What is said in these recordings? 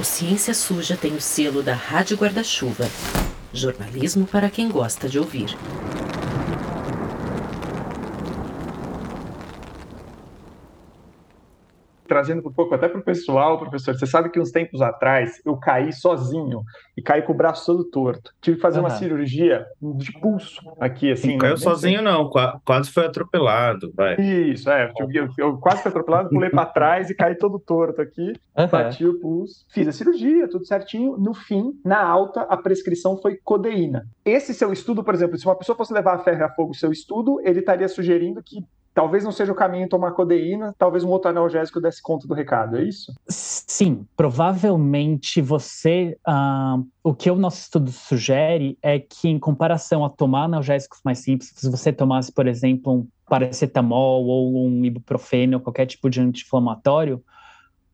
O Ciência Suja tem o selo da Rádio Guarda-Chuva. Jornalismo para quem gosta de ouvir. Trazendo um pouco até para o pessoal, professor, você sabe que uns tempos atrás eu caí sozinho e caí com o braço todo torto. Tive que fazer uhum. uma cirurgia de pulso aqui, assim. Não caiu sozinho, não, quase foi atropelado, vai. Isso, é. Eu, eu quase fui atropelado, pulei para trás e caí todo torto aqui, uhum. bati o pulso, fiz a cirurgia, tudo certinho. No fim, na alta, a prescrição foi codeína. Esse seu estudo, por exemplo, se uma pessoa fosse levar a ferro e a fogo o seu estudo, ele estaria sugerindo que talvez não seja o caminho tomar codeína, talvez um outro analgésico desse conta do recado, é isso? Sim, provavelmente você. Uh, o que o nosso estudo sugere é que, em comparação a tomar analgésicos mais simples, se você tomasse, por exemplo, um paracetamol ou um ibuprofeno, ou qualquer tipo de anti-inflamatório,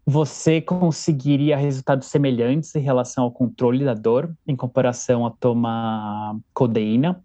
você conseguiria resultados semelhantes em relação ao controle da dor, em comparação a tomar codeína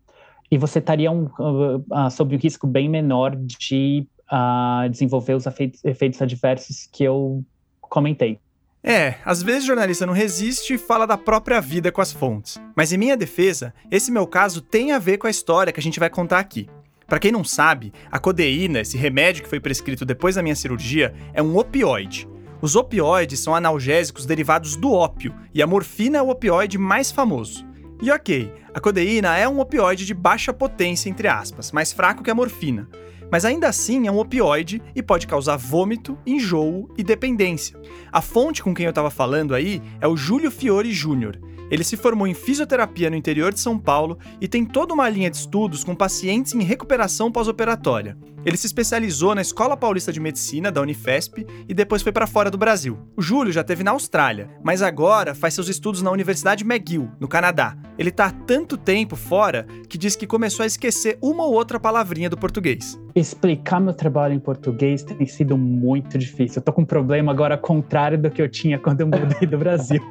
e você estaria um, uh, sob um risco bem menor de uh, desenvolver os efeitos, efeitos adversos que eu comentei. É, às vezes o jornalista não resiste e fala da própria vida com as fontes. Mas em minha defesa, esse meu caso tem a ver com a história que a gente vai contar aqui. Para quem não sabe, a codeína, esse remédio que foi prescrito depois da minha cirurgia, é um opioide. Os opioides são analgésicos derivados do ópio, e a morfina é o opioide mais famoso. E ok, a codeína é um opioide de baixa potência, entre aspas, mais fraco que a morfina, mas ainda assim é um opioide e pode causar vômito, enjoo e dependência. A fonte com quem eu estava falando aí é o Júlio Fiore Júnior. Ele se formou em fisioterapia no interior de São Paulo e tem toda uma linha de estudos com pacientes em recuperação pós-operatória. Ele se especializou na Escola Paulista de Medicina da Unifesp e depois foi para fora do Brasil. O Júlio já teve na Austrália, mas agora faz seus estudos na Universidade McGill, no Canadá. Ele está há tanto tempo fora que diz que começou a esquecer uma ou outra palavrinha do português. Explicar meu trabalho em português tem sido muito difícil. Eu tô com um problema agora contrário do que eu tinha quando eu mudei do Brasil.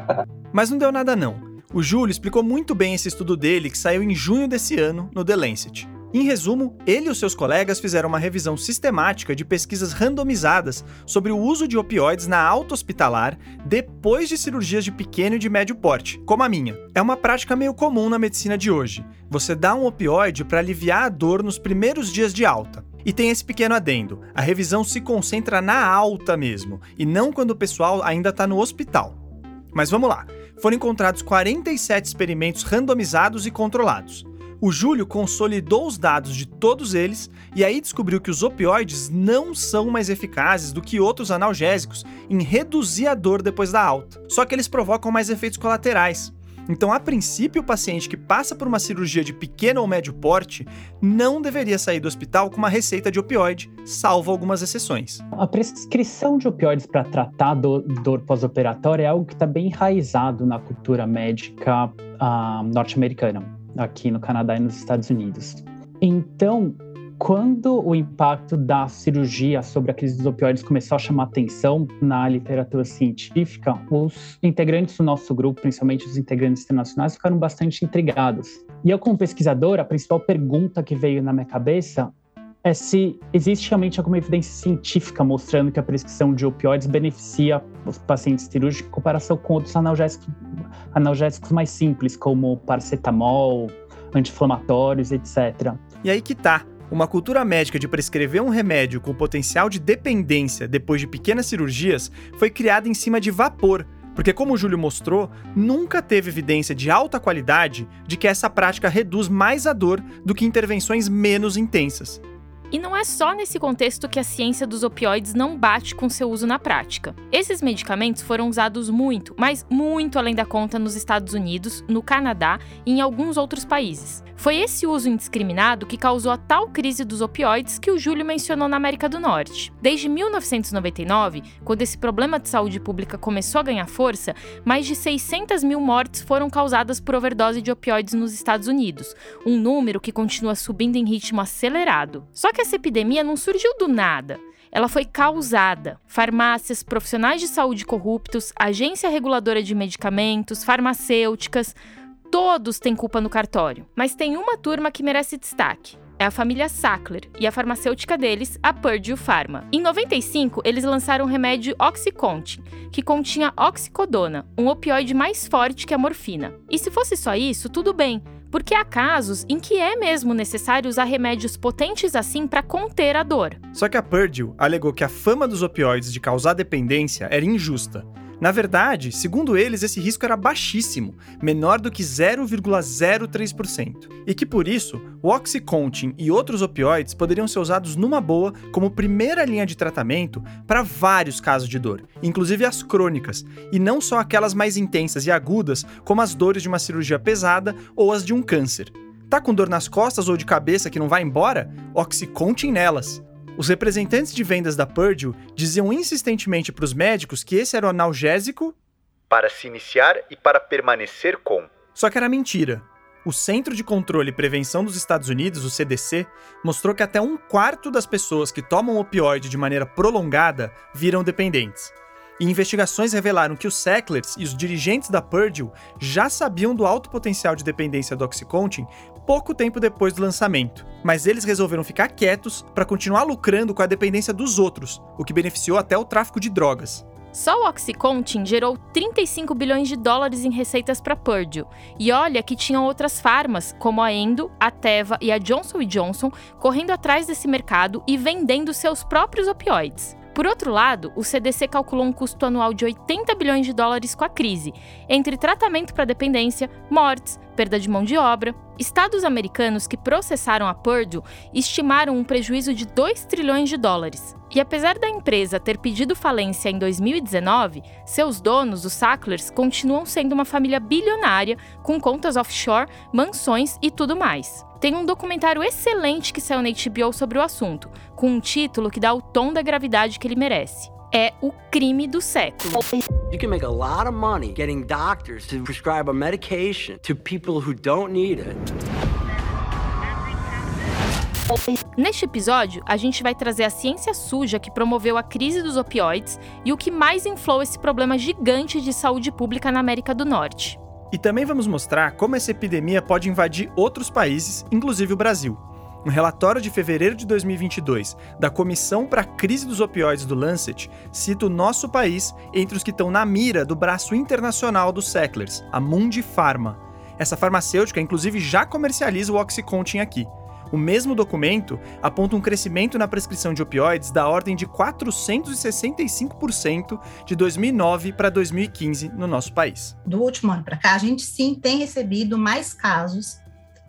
mas não deu nada não. O Júlio explicou muito bem esse estudo dele que saiu em junho desse ano no The Lancet. Em resumo, ele e seus colegas fizeram uma revisão sistemática de pesquisas randomizadas sobre o uso de opioides na alta hospitalar depois de cirurgias de pequeno e de médio porte, como a minha. É uma prática meio comum na medicina de hoje. Você dá um opioide para aliviar a dor nos primeiros dias de alta. E tem esse pequeno adendo: a revisão se concentra na alta mesmo, e não quando o pessoal ainda está no hospital. Mas vamos lá. Foram encontrados 47 experimentos randomizados e controlados o Júlio consolidou os dados de todos eles e aí descobriu que os opioides não são mais eficazes do que outros analgésicos em reduzir a dor depois da alta. Só que eles provocam mais efeitos colaterais. Então, a princípio, o paciente que passa por uma cirurgia de pequeno ou médio porte não deveria sair do hospital com uma receita de opioide, salvo algumas exceções. A prescrição de opioides para tratar do, dor pós-operatória é algo que está bem enraizado na cultura médica uh, norte-americana aqui no Canadá e nos Estados Unidos. Então, quando o impacto da cirurgia sobre a crise dos opioides começou a chamar atenção na literatura científica, os integrantes do nosso grupo, principalmente os integrantes internacionais, ficaram bastante intrigados. E eu, como pesquisador, a principal pergunta que veio na minha cabeça é se existe realmente alguma evidência científica mostrando que a prescrição de opioides beneficia os pacientes cirúrgicos em comparação com outros analgésicos, analgésicos mais simples, como paracetamol, anti-inflamatórios, etc. E aí que tá. Uma cultura médica de prescrever um remédio com potencial de dependência depois de pequenas cirurgias foi criada em cima de vapor, porque, como o Júlio mostrou, nunca teve evidência de alta qualidade de que essa prática reduz mais a dor do que intervenções menos intensas. E não é só nesse contexto que a ciência dos opioides não bate com seu uso na prática. Esses medicamentos foram usados muito, mas muito além da conta nos Estados Unidos, no Canadá e em alguns outros países. Foi esse uso indiscriminado que causou a tal crise dos opioides que o Júlio mencionou na América do Norte. Desde 1999, quando esse problema de saúde pública começou a ganhar força, mais de 600 mil mortes foram causadas por overdose de opioides nos Estados Unidos, um número que continua subindo em ritmo acelerado. Só que essa epidemia não surgiu do nada ela foi causada. Farmácias, profissionais de saúde corruptos, agência reguladora de medicamentos, farmacêuticas, todos têm culpa no cartório. Mas tem uma turma que merece destaque: é a família Sackler e a farmacêutica deles, a Purdue Pharma. Em 95, eles lançaram o remédio Oxycontin, que continha oxicodona, um opioide mais forte que a morfina. E se fosse só isso, tudo bem, porque há casos em que é mesmo necessário usar remédios potentes assim para conter a dor. Só que a Purdue alegou que a fama dos opioides de causar dependência era injusta na verdade, segundo eles, esse risco era baixíssimo, menor do que 0,03%, e que por isso o Oxycontin e outros opioides poderiam ser usados numa boa como primeira linha de tratamento para vários casos de dor, inclusive as crônicas, e não só aquelas mais intensas e agudas, como as dores de uma cirurgia pesada ou as de um câncer. Tá com dor nas costas ou de cabeça que não vai embora? Oxycontin nelas. Os representantes de vendas da Purdue diziam insistentemente para os médicos que esse era o analgésico para se iniciar e para permanecer com. Só que era mentira. O Centro de Controle e Prevenção dos Estados Unidos, o CDC, mostrou que até um quarto das pessoas que tomam opioide de maneira prolongada viram dependentes. E investigações revelaram que os Sacklers e os dirigentes da Purdue já sabiam do alto potencial de dependência do Oxycontin pouco tempo depois do lançamento, mas eles resolveram ficar quietos para continuar lucrando com a dependência dos outros, o que beneficiou até o tráfico de drogas. Só o Oxycontin gerou 35 bilhões de dólares em receitas para Purdue. E olha que tinham outras farmas, como a Endo, a Teva e a Johnson Johnson, correndo atrás desse mercado e vendendo seus próprios opioides. Por outro lado, o CDC calculou um custo anual de 80 bilhões de dólares com a crise, entre tratamento para dependência, mortes, perda de mão de obra. Estados americanos que processaram a Purdue estimaram um prejuízo de 2 trilhões de dólares. E apesar da empresa ter pedido falência em 2019, seus donos, os Sacklers, continuam sendo uma família bilionária com contas offshore, mansões e tudo mais. Tem um documentário excelente que saiu na HBO sobre o assunto, com um título que dá o tom da gravidade que ele merece. É o crime do século. You can make a lot of money getting doctors to prescribe a medication to people who don't need it. Neste episódio, a gente vai trazer a ciência suja que promoveu a crise dos opioides e o que mais inflou esse problema gigante de saúde pública na América do Norte. E também vamos mostrar como essa epidemia pode invadir outros países, inclusive o Brasil. Um relatório de fevereiro de 2022 da Comissão para a Crise dos Opioides do Lancet cita o nosso país entre os que estão na mira do braço internacional dos Sacklers, a Mundi Pharma. Essa farmacêutica, inclusive, já comercializa o Oxycontin aqui. O mesmo documento aponta um crescimento na prescrição de opioides da ordem de 465% de 2009 para 2015 no nosso país. Do último ano para cá, a gente sim tem recebido mais casos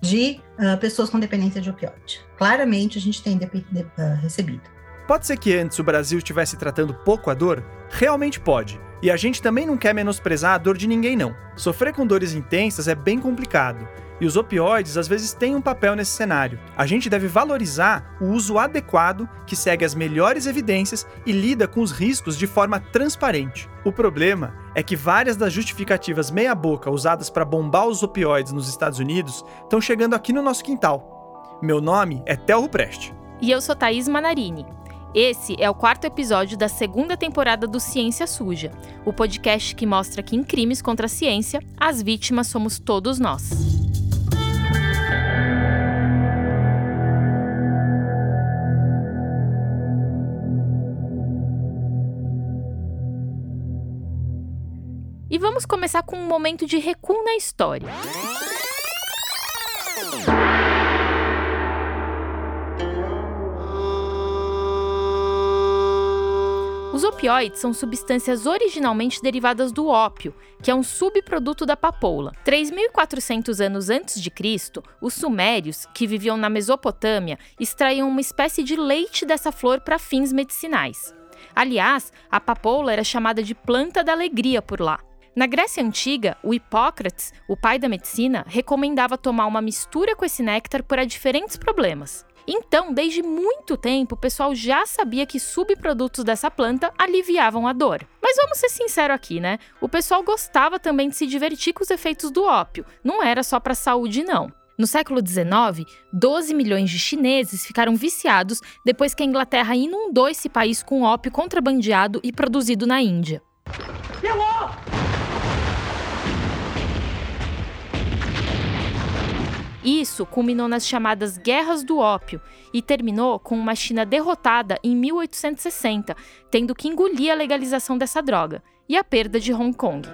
de uh, pessoas com dependência de opioide. Claramente, a gente tem de, de, uh, recebido. Pode ser que antes o Brasil estivesse tratando pouco a dor? Realmente pode. E a gente também não quer menosprezar a dor de ninguém, não. Sofrer com dores intensas é bem complicado. E os opioides às vezes têm um papel nesse cenário. A gente deve valorizar o uso adequado que segue as melhores evidências e lida com os riscos de forma transparente. O problema é que várias das justificativas meia-boca usadas para bombar os opioides nos Estados Unidos estão chegando aqui no nosso quintal. Meu nome é Telro Preste. E eu sou Thaís Manarini. Esse é o quarto episódio da segunda temporada do Ciência Suja, o podcast que mostra que em crimes contra a ciência, as vítimas somos todos nós. E vamos começar com um momento de recuo na história. Os opioides são substâncias originalmente derivadas do ópio, que é um subproduto da papoula. 3.400 anos antes de Cristo, os sumérios, que viviam na Mesopotâmia, extraíam uma espécie de leite dessa flor para fins medicinais. Aliás, a papoula era chamada de planta da alegria por lá. Na Grécia Antiga, o Hipócrates, o pai da medicina, recomendava tomar uma mistura com esse néctar para diferentes problemas. Então, desde muito tempo, o pessoal já sabia que subprodutos dessa planta aliviavam a dor. Mas vamos ser sinceros aqui, né? O pessoal gostava também de se divertir com os efeitos do ópio, não era só para saúde, não. No século XIX, 12 milhões de chineses ficaram viciados depois que a Inglaterra inundou esse país com ópio contrabandeado e produzido na Índia. Isso culminou nas chamadas Guerras do Ópio e terminou com uma China derrotada em 1860, tendo que engolir a legalização dessa droga e a perda de Hong Kong.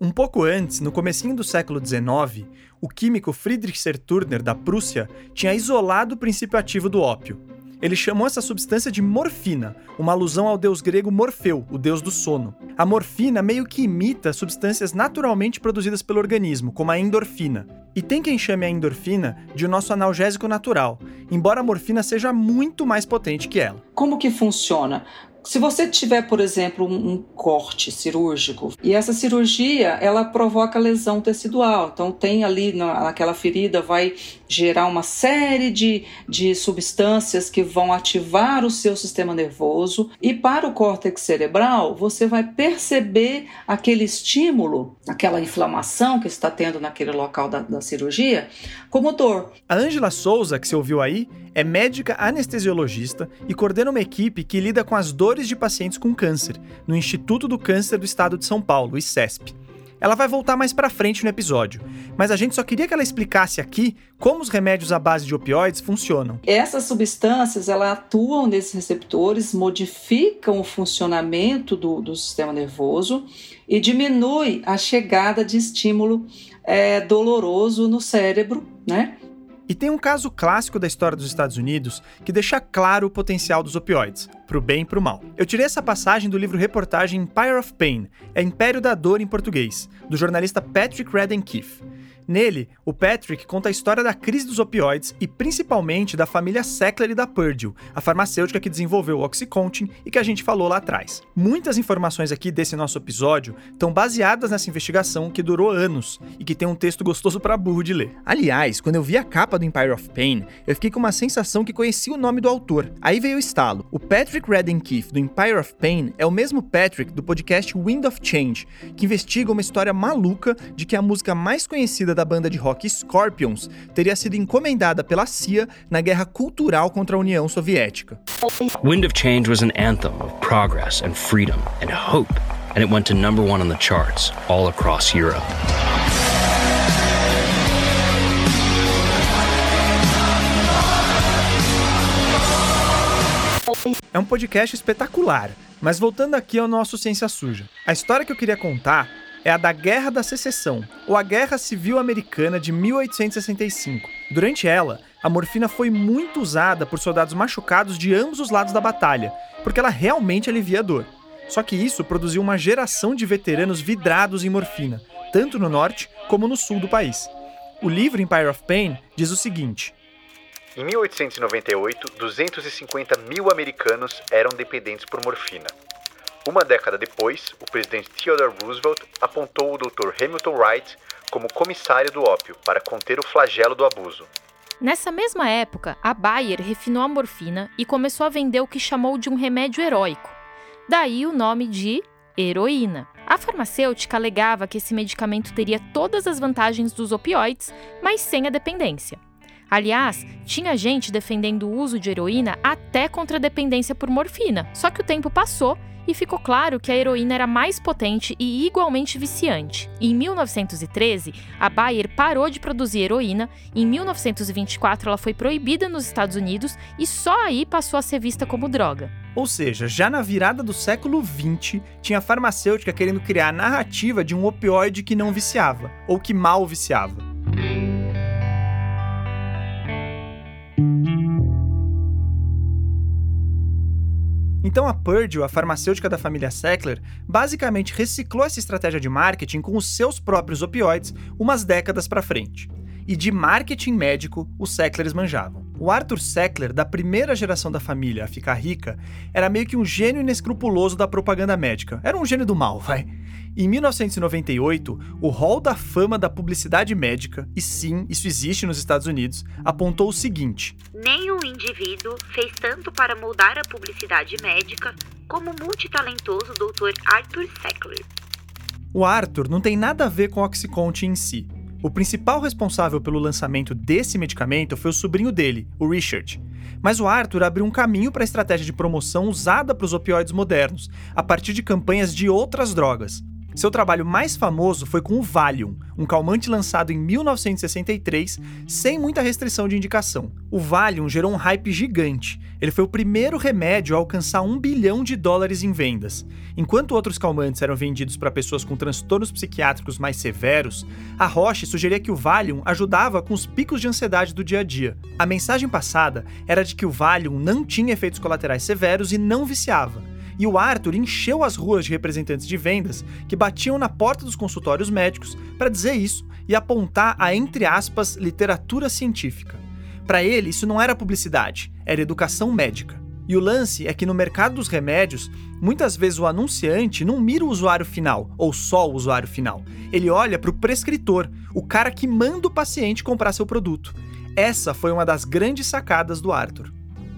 Um pouco antes, no comecinho do século XIX, o químico Friedrich Serturner da Prússia tinha isolado o princípio ativo do ópio. Ele chamou essa substância de morfina, uma alusão ao deus grego Morfeu, o deus do sono. A morfina meio que imita substâncias naturalmente produzidas pelo organismo, como a endorfina. E tem quem chame a endorfina de o nosso analgésico natural, embora a morfina seja muito mais potente que ela. Como que funciona? Se você tiver, por exemplo, um, um, corte cirúrgico e essa cirurgia ela provoca lesão tecidual, então tem ali na, naquela ferida vai gerar uma série de, de substâncias que vão ativar o seu sistema nervoso e para o córtex cerebral você vai perceber aquele estímulo, aquela inflamação que está tendo naquele local da, da cirurgia como dor. A Ângela Souza, que você ouviu aí, é médica anestesiologista e coordena uma equipe que lida com as dores de pacientes com câncer, no Instituto do Câncer do Estado de São Paulo, ICESP. Ela vai voltar mais para frente no episódio, mas a gente só queria que ela explicasse aqui como os remédios à base de opioides funcionam. Essas substâncias elas atuam nesses receptores, modificam o funcionamento do, do sistema nervoso e diminui a chegada de estímulo é, doloroso no cérebro, né? E tem um caso clássico da história dos Estados Unidos que deixa claro o potencial dos opioides, pro bem e pro mal. Eu tirei essa passagem do livro reportagem Empire of Pain, é Império da Dor em português, do jornalista Patrick Redden Keefe. Nele, o Patrick conta a história da crise dos opioides e principalmente da família Sackler e da Purdue, a farmacêutica que desenvolveu o Oxycontin e que a gente falou lá atrás. Muitas informações aqui desse nosso episódio estão baseadas nessa investigação que durou anos e que tem um texto gostoso para burro de ler. Aliás, quando eu vi a capa do Empire of Pain, eu fiquei com uma sensação que conhecia o nome do autor. Aí veio o estalo. O Patrick Redden Keefe do Empire of Pain é o mesmo Patrick do podcast Wind of Change, que investiga uma história maluca de que a música mais conhecida da banda de rock Scorpions teria sido encomendada pela CIA na guerra cultural contra a União Soviética. Wind of Change was an anthem of progress and freedom and hope, and it went to number one on the charts all across Europe. É um podcast espetacular, mas voltando aqui ao nosso Ciência Suja. A história que eu queria contar é a da Guerra da Secessão, ou a Guerra Civil Americana de 1865. Durante ela, a morfina foi muito usada por soldados machucados de ambos os lados da batalha, porque ela realmente alivia a dor. Só que isso produziu uma geração de veteranos vidrados em morfina, tanto no norte como no sul do país. O livro Empire of Pain diz o seguinte: Em 1898, 250 mil americanos eram dependentes por morfina. Uma década depois, o presidente Theodore Roosevelt apontou o Dr. Hamilton Wright como comissário do ópio para conter o flagelo do abuso. Nessa mesma época, a Bayer refinou a morfina e começou a vender o que chamou de um remédio heróico. Daí o nome de heroína. A farmacêutica alegava que esse medicamento teria todas as vantagens dos opioides, mas sem a dependência. Aliás, tinha gente defendendo o uso de heroína até contra a dependência por morfina, só que o tempo passou e ficou claro que a heroína era mais potente e igualmente viciante. Em 1913, a Bayer parou de produzir heroína, em 1924 ela foi proibida nos Estados Unidos e só aí passou a ser vista como droga. Ou seja, já na virada do século XX, tinha farmacêutica querendo criar a narrativa de um opioide que não viciava, ou que mal viciava. Então a Purdue, a farmacêutica da família Sackler, basicamente reciclou essa estratégia de marketing com os seus próprios opioides umas décadas para frente. E de marketing médico, os Sacklers manjavam. O Arthur Sackler, da primeira geração da família a ficar rica, era meio que um gênio inescrupuloso da propaganda médica. Era um gênio do mal, vai. Em 1998, o Hall da Fama da Publicidade Médica, e sim, isso existe nos Estados Unidos, apontou o seguinte: Nenhum indivíduo fez tanto para moldar a publicidade médica como o multitalentoso Dr. Arthur Sackler. O Arthur não tem nada a ver com o Oxycontin em si. O principal responsável pelo lançamento desse medicamento foi o sobrinho dele, o Richard. Mas o Arthur abriu um caminho para a estratégia de promoção usada para os opioides modernos, a partir de campanhas de outras drogas. Seu trabalho mais famoso foi com o Valium, um calmante lançado em 1963 sem muita restrição de indicação. O Valium gerou um hype gigante. Ele foi o primeiro remédio a alcançar um bilhão de dólares em vendas. Enquanto outros calmantes eram vendidos para pessoas com transtornos psiquiátricos mais severos, a Roche sugeria que o Valium ajudava com os picos de ansiedade do dia a dia. A mensagem passada era de que o Valium não tinha efeitos colaterais severos e não viciava e o Arthur encheu as ruas de representantes de vendas que batiam na porta dos consultórios médicos para dizer isso e apontar a, entre aspas, literatura científica. Para ele, isso não era publicidade, era educação médica. E o lance é que no mercado dos remédios, muitas vezes o anunciante não mira o usuário final, ou só o usuário final. Ele olha para o prescritor, o cara que manda o paciente comprar seu produto. Essa foi uma das grandes sacadas do Arthur.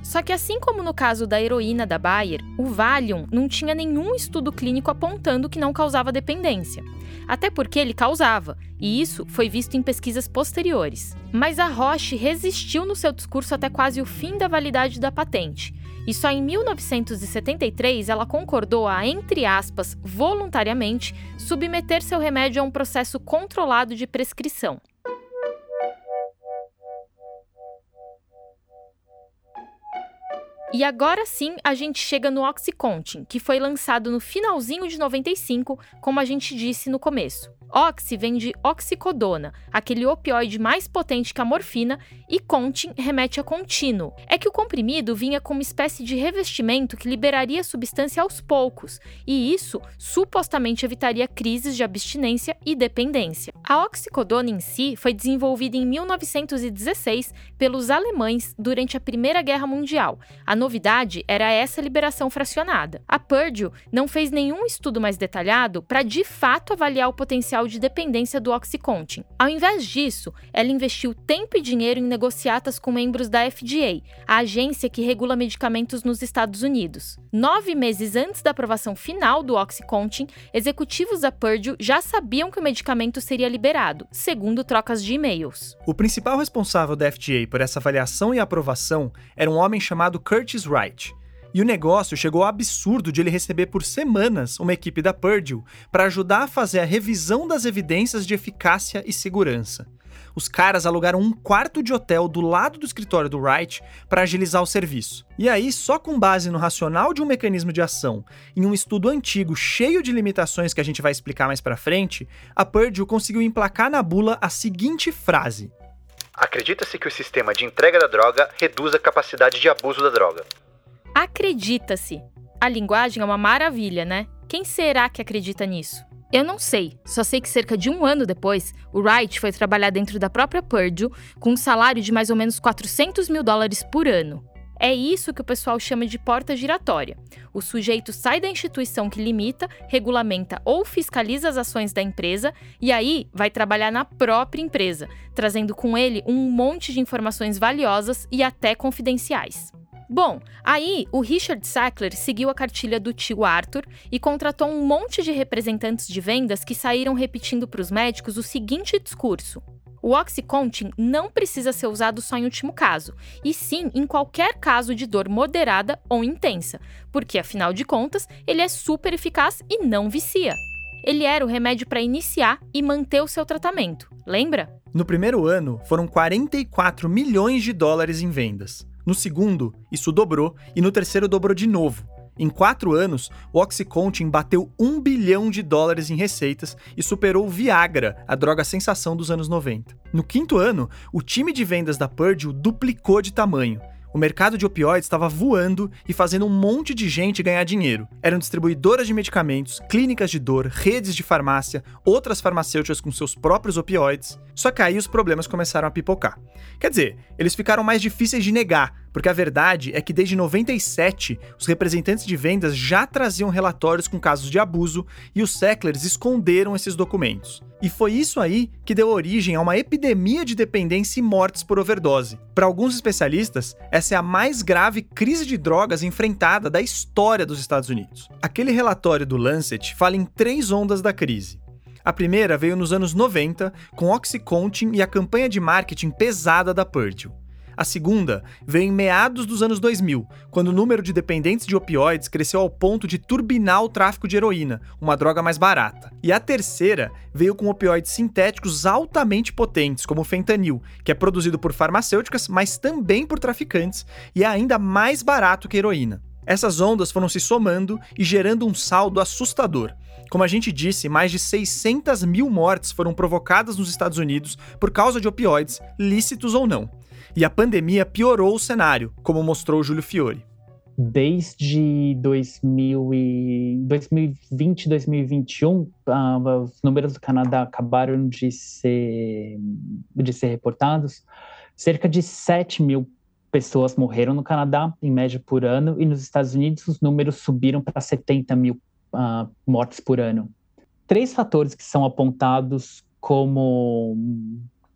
Só que assim como no caso da heroína da Bayer, o Valium não tinha nenhum estudo clínico apontando que não causava dependência. Até porque ele causava, e isso foi visto em pesquisas posteriores. Mas a Roche resistiu no seu discurso até quase o fim da validade da patente. E só em 1973 ela concordou a, entre aspas, voluntariamente, submeter seu remédio a um processo controlado de prescrição. E agora sim a gente chega no Oxycontin, que foi lançado no finalzinho de 95, como a gente disse no começo. Oxy vem de oxicodona, aquele opioide mais potente que a morfina, e Contin remete a contínuo. É que o comprimido vinha com uma espécie de revestimento que liberaria a substância aos poucos, e isso supostamente evitaria crises de abstinência e dependência. A oxicodona em si foi desenvolvida em 1916 pelos alemães durante a Primeira Guerra Mundial. A novidade era essa liberação fracionada. A Purdue não fez nenhum estudo mais detalhado para de fato avaliar o potencial potencial de dependência do Oxycontin. Ao invés disso, ela investiu tempo e dinheiro em negociatas com membros da FDA, a agência que regula medicamentos nos Estados Unidos. Nove meses antes da aprovação final do Oxycontin, executivos da Purdue já sabiam que o medicamento seria liberado, segundo trocas de e-mails. O principal responsável da FDA por essa avaliação e aprovação era um homem chamado Curtis Wright. E o negócio chegou ao absurdo de ele receber por semanas uma equipe da Purdue para ajudar a fazer a revisão das evidências de eficácia e segurança. Os caras alugaram um quarto de hotel do lado do escritório do Wright para agilizar o serviço. E aí, só com base no racional de um mecanismo de ação, em um estudo antigo cheio de limitações que a gente vai explicar mais para frente, a Purdue conseguiu emplacar na bula a seguinte frase: Acredita-se que o sistema de entrega da droga reduz a capacidade de abuso da droga. Acredita-se. A linguagem é uma maravilha, né? Quem será que acredita nisso? Eu não sei, só sei que cerca de um ano depois, o Wright foi trabalhar dentro da própria Purdue com um salário de mais ou menos 400 mil dólares por ano. É isso que o pessoal chama de porta giratória. O sujeito sai da instituição que limita, regulamenta ou fiscaliza as ações da empresa e aí vai trabalhar na própria empresa, trazendo com ele um monte de informações valiosas e até confidenciais. Bom, aí o Richard Sackler seguiu a cartilha do tio Arthur e contratou um monte de representantes de vendas que saíram repetindo para os médicos o seguinte discurso: o Oxycontin não precisa ser usado só em último caso, e sim em qualquer caso de dor moderada ou intensa, porque afinal de contas ele é super eficaz e não vicia. Ele era o remédio para iniciar e manter o seu tratamento, lembra? No primeiro ano, foram 44 milhões de dólares em vendas. No segundo, isso dobrou, e no terceiro dobrou de novo. Em quatro anos, o Oxycontin bateu um bilhão de dólares em receitas e superou o Viagra, a droga sensação dos anos 90. No quinto ano, o time de vendas da Purdue duplicou de tamanho o mercado de opioides estava voando e fazendo um monte de gente ganhar dinheiro. Eram distribuidoras de medicamentos, clínicas de dor, redes de farmácia, outras farmacêuticas com seus próprios opioides. Só que aí os problemas começaram a pipocar. Quer dizer, eles ficaram mais difíceis de negar, porque a verdade é que desde 97 os representantes de vendas já traziam relatórios com casos de abuso e os Sacklers esconderam esses documentos. E foi isso aí que deu origem a uma epidemia de dependência e mortes por overdose. Para alguns especialistas, essa é a mais grave crise de drogas enfrentada da história dos Estados Unidos. Aquele relatório do Lancet fala em três ondas da crise. A primeira veio nos anos 90, com Oxycontin e a campanha de marketing pesada da Purdue. A segunda veio em meados dos anos 2000, quando o número de dependentes de opioides cresceu ao ponto de turbinar o tráfico de heroína, uma droga mais barata. E a terceira veio com opioides sintéticos altamente potentes, como o fentanil, que é produzido por farmacêuticas, mas também por traficantes, e é ainda mais barato que a heroína. Essas ondas foram se somando e gerando um saldo assustador. Como a gente disse, mais de 600 mil mortes foram provocadas nos Estados Unidos por causa de opioides, lícitos ou não. E a pandemia piorou o cenário, como mostrou Júlio Fiore. Desde 2000 e 2020, 2021, uh, os números do Canadá acabaram de ser, de ser reportados. Cerca de 7 mil pessoas morreram no Canadá, em média por ano, e nos Estados Unidos os números subiram para 70 mil uh, mortes por ano. Três fatores que são apontados como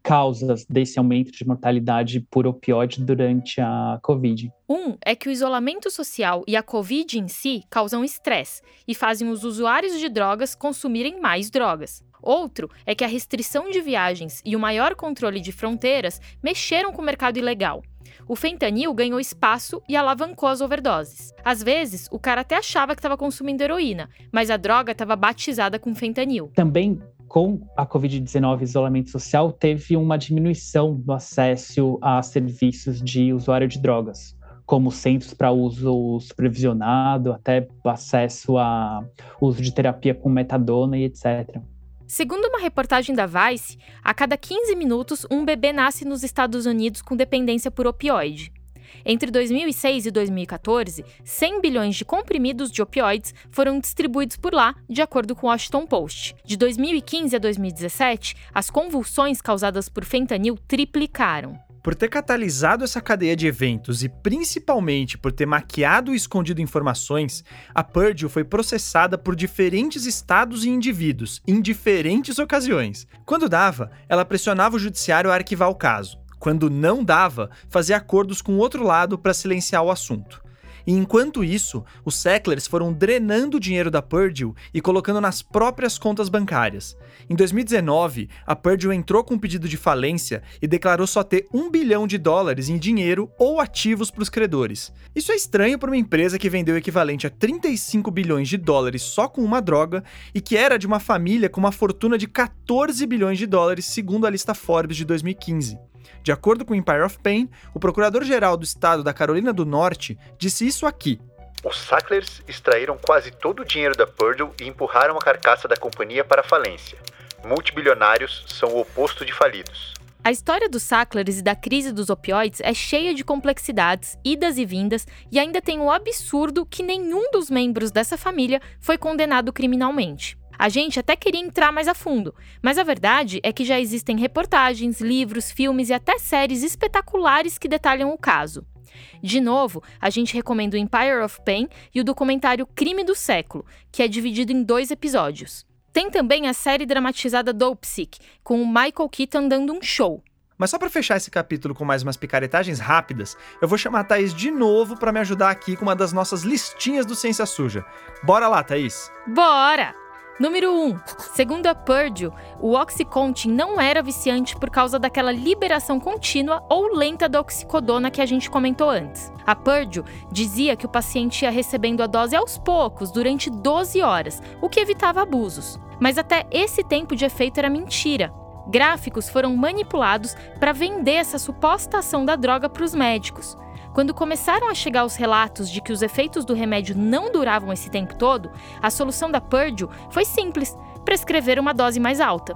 causas desse aumento de mortalidade por opioide durante a Covid. Um é que o isolamento social e a Covid em si causam estresse e fazem os usuários de drogas consumirem mais drogas. Outro é que a restrição de viagens e o maior controle de fronteiras mexeram com o mercado ilegal. O fentanil ganhou espaço e alavancou as overdoses. Às vezes, o cara até achava que estava consumindo heroína, mas a droga estava batizada com fentanil. Também com a Covid-19 isolamento social, teve uma diminuição do acesso a serviços de usuário de drogas, como centros para uso supervisionado, até acesso a uso de terapia com metadona e etc. Segundo uma reportagem da Vice, a cada 15 minutos um bebê nasce nos Estados Unidos com dependência por opioide. Entre 2006 e 2014, 100 bilhões de comprimidos de opioides foram distribuídos por lá, de acordo com o Washington Post. De 2015 a 2017, as convulsões causadas por fentanil triplicaram. Por ter catalisado essa cadeia de eventos e principalmente por ter maquiado e escondido informações, a Purdue foi processada por diferentes estados e indivíduos, em diferentes ocasiões. Quando dava, ela pressionava o judiciário a arquivar o caso. Quando não dava, fazia acordos com o outro lado para silenciar o assunto. E enquanto isso, os Sacklers foram drenando o dinheiro da Purdue e colocando nas próprias contas bancárias. Em 2019, a Purdue entrou com um pedido de falência e declarou só ter um bilhão de dólares em dinheiro ou ativos para os credores. Isso é estranho para uma empresa que vendeu o equivalente a 35 bilhões de dólares só com uma droga e que era de uma família com uma fortuna de 14 bilhões de dólares, segundo a lista Forbes de 2015. De acordo com o Empire of Pain, o procurador-geral do estado da Carolina do Norte disse isso aqui. Os Sacklers extraíram quase todo o dinheiro da Purdue e empurraram a carcaça da companhia para a falência. Multibilionários são o oposto de falidos. A história dos Sacklers e da crise dos opioides é cheia de complexidades, idas e vindas, e ainda tem o absurdo que nenhum dos membros dessa família foi condenado criminalmente. A gente até queria entrar mais a fundo, mas a verdade é que já existem reportagens, livros, filmes e até séries espetaculares que detalham o caso. De novo, a gente recomenda o Empire of Pain e o documentário Crime do Século, que é dividido em dois episódios. Tem também a série dramatizada Dopesick, com o Michael Keaton dando um show. Mas só para fechar esse capítulo com mais umas picaretagens rápidas, eu vou chamar a Thaís de novo para me ajudar aqui com uma das nossas listinhas do Ciência Suja. Bora lá, Thaís? Bora! Número 1. Segundo a Purdue, o Oxycontin não era viciante por causa daquela liberação contínua ou lenta da oxicodona que a gente comentou antes. A Purdue dizia que o paciente ia recebendo a dose aos poucos, durante 12 horas, o que evitava abusos. Mas até esse tempo de efeito era mentira. Gráficos foram manipulados para vender essa suposta ação da droga para os médicos. Quando começaram a chegar os relatos de que os efeitos do remédio não duravam esse tempo todo, a solução da Purdue foi simples: prescrever uma dose mais alta.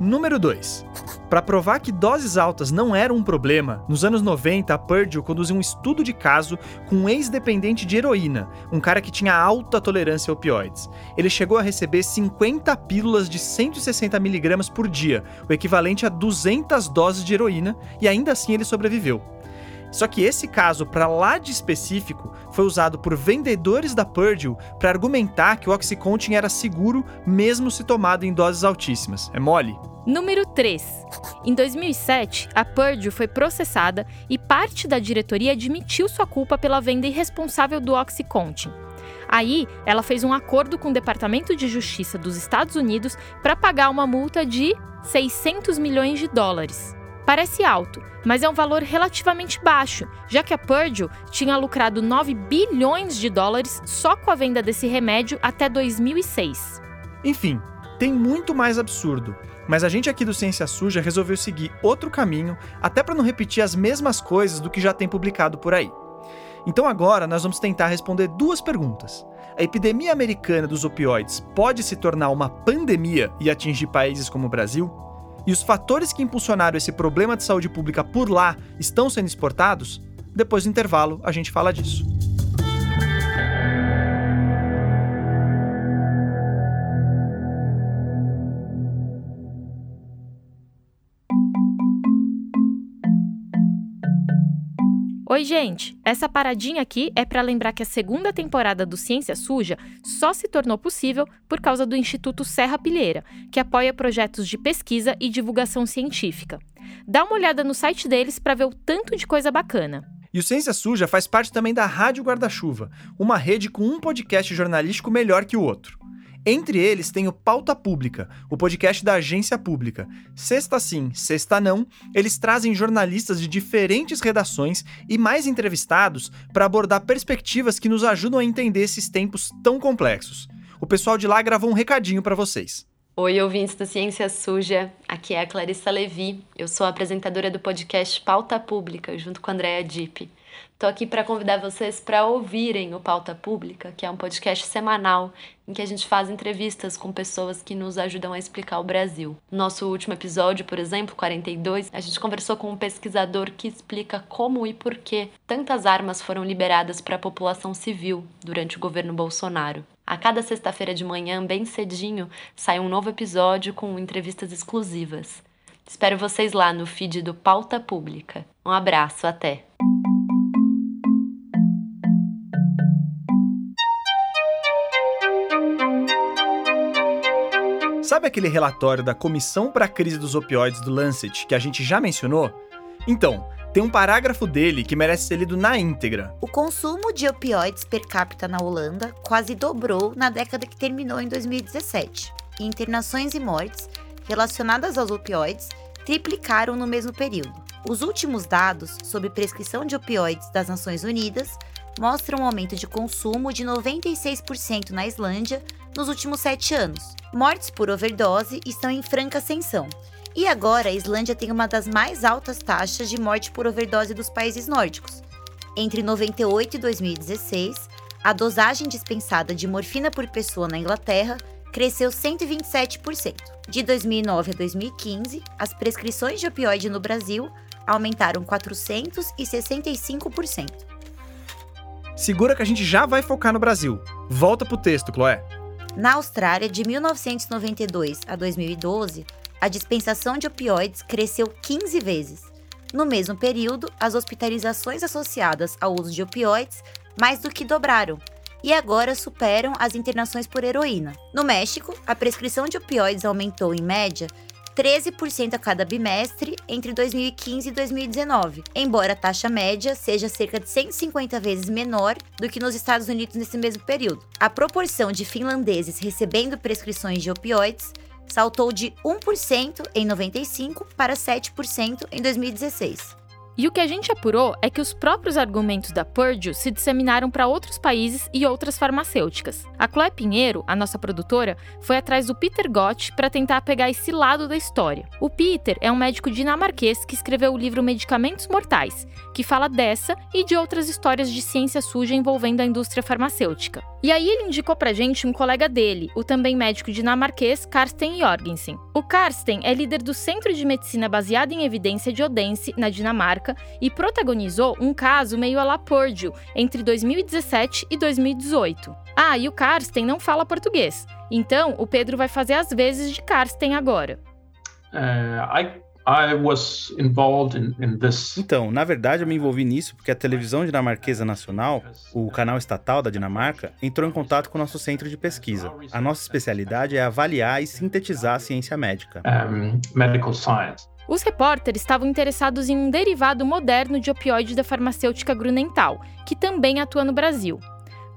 Número 2. Para provar que doses altas não eram um problema, nos anos 90 a Purdue conduziu um estudo de caso com um ex-dependente de heroína, um cara que tinha alta tolerância a opioides. Ele chegou a receber 50 pílulas de 160 miligramas por dia, o equivalente a 200 doses de heroína, e ainda assim ele sobreviveu. Só que esse caso, para lá de específico, foi usado por vendedores da Purdue para argumentar que o Oxycontin era seguro mesmo se tomado em doses altíssimas. É mole? Número 3. Em 2007, a Purdue foi processada e parte da diretoria admitiu sua culpa pela venda irresponsável do Oxycontin. Aí, ela fez um acordo com o Departamento de Justiça dos Estados Unidos para pagar uma multa de 600 milhões de dólares. Parece alto, mas é um valor relativamente baixo, já que a Purdue tinha lucrado 9 bilhões de dólares só com a venda desse remédio até 2006. Enfim, tem muito mais absurdo, mas a gente aqui do Ciência Suja resolveu seguir outro caminho, até para não repetir as mesmas coisas do que já tem publicado por aí. Então agora nós vamos tentar responder duas perguntas. A epidemia americana dos opioides pode se tornar uma pandemia e atingir países como o Brasil? E os fatores que impulsionaram esse problema de saúde pública por lá estão sendo exportados? Depois do intervalo, a gente fala disso. Oi, gente! Essa paradinha aqui é para lembrar que a segunda temporada do Ciência Suja só se tornou possível por causa do Instituto Serra Pilheira, que apoia projetos de pesquisa e divulgação científica. Dá uma olhada no site deles para ver o tanto de coisa bacana. E o Ciência Suja faz parte também da Rádio Guarda-Chuva, uma rede com um podcast jornalístico melhor que o outro. Entre eles tem o Pauta Pública, o podcast da agência pública. Sexta sim, sexta não, eles trazem jornalistas de diferentes redações e mais entrevistados para abordar perspectivas que nos ajudam a entender esses tempos tão complexos. O pessoal de lá gravou um recadinho para vocês. Oi, ouvintes do Ciência Suja. Aqui é a Clarissa Levi. Eu sou apresentadora do podcast Pauta Pública, junto com a Andrea Dipp. Estou aqui para convidar vocês para ouvirem o Pauta Pública, que é um podcast semanal em que a gente faz entrevistas com pessoas que nos ajudam a explicar o Brasil. No nosso último episódio, por exemplo, 42, a gente conversou com um pesquisador que explica como e por que tantas armas foram liberadas para a população civil durante o governo Bolsonaro. A cada sexta-feira de manhã, bem cedinho, sai um novo episódio com entrevistas exclusivas. Espero vocês lá no feed do Pauta Pública. Um abraço, até! Sabe aquele relatório da Comissão para a Crise dos Opioides do Lancet que a gente já mencionou? Então, tem um parágrafo dele que merece ser lido na íntegra. O consumo de opioides per capita na Holanda quase dobrou na década que terminou em 2017. E internações e mortes relacionadas aos opioides triplicaram no mesmo período. Os últimos dados sobre prescrição de opioides das Nações Unidas mostram um aumento de consumo de 96% na Islândia nos últimos sete anos. Mortes por overdose estão em franca ascensão. E agora a Islândia tem uma das mais altas taxas de morte por overdose dos países nórdicos. Entre 98 e 2016, a dosagem dispensada de morfina por pessoa na Inglaterra cresceu 127%. De 2009 a 2015, as prescrições de opioide no Brasil aumentaram 465%. Segura que a gente já vai focar no Brasil. Volta pro texto, Chloé. Na Austrália, de 1992 a 2012, a dispensação de opioides cresceu 15 vezes. No mesmo período, as hospitalizações associadas ao uso de opioides mais do que dobraram e agora superam as internações por heroína. No México, a prescrição de opioides aumentou em média 13% a cada bimestre entre 2015 e 2019, embora a taxa média seja cerca de 150 vezes menor do que nos Estados Unidos nesse mesmo período. A proporção de finlandeses recebendo prescrições de opioides saltou de 1% em 95 para 7% em 2016. E o que a gente apurou é que os próprios argumentos da Purdue se disseminaram para outros países e outras farmacêuticas. A Chloe Pinheiro, a nossa produtora, foi atrás do Peter Gott para tentar pegar esse lado da história. O Peter é um médico dinamarquês que escreveu o livro Medicamentos Mortais, que fala dessa e de outras histórias de ciência suja envolvendo a indústria farmacêutica. E aí ele indicou pra gente um colega dele, o também médico dinamarquês Karsten Jorgensen. O Karsten é líder do Centro de Medicina Baseada em Evidência de Odense, na Dinamarca, e protagonizou um caso meio a la Purdue entre 2017 e 2018. Ah, e o Karsten não fala português, então o Pedro vai fazer as vezes de Karsten agora. Uh, I I was involved in, in this. Então, na verdade, eu me envolvi nisso porque a televisão dinamarquesa nacional, o canal estatal da Dinamarca, entrou em contato com o nosso centro de pesquisa. A nossa especialidade é avaliar e sintetizar a ciência médica. Um, medical science. Os repórteres estavam interessados em um derivado moderno de opioide da farmacêutica Grunenthal, que também atua no Brasil.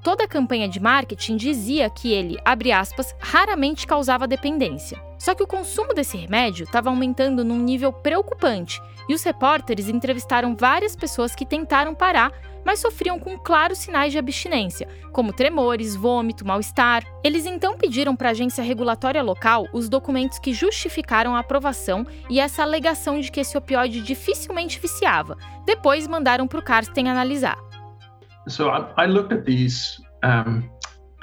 toda a campanha de marketing dizia que ele, abre aspas, raramente causava dependência. Só que o consumo desse remédio estava aumentando num nível preocupante e os repórteres entrevistaram várias pessoas que tentaram parar, mas sofriam com claros sinais de abstinência, como tremores, vômito, mal-estar. Eles então pediram para a agência regulatória local os documentos que justificaram a aprovação e essa alegação de que esse opioide dificilmente viciava. Depois mandaram para o Karsten analisar. So I, looked at these um,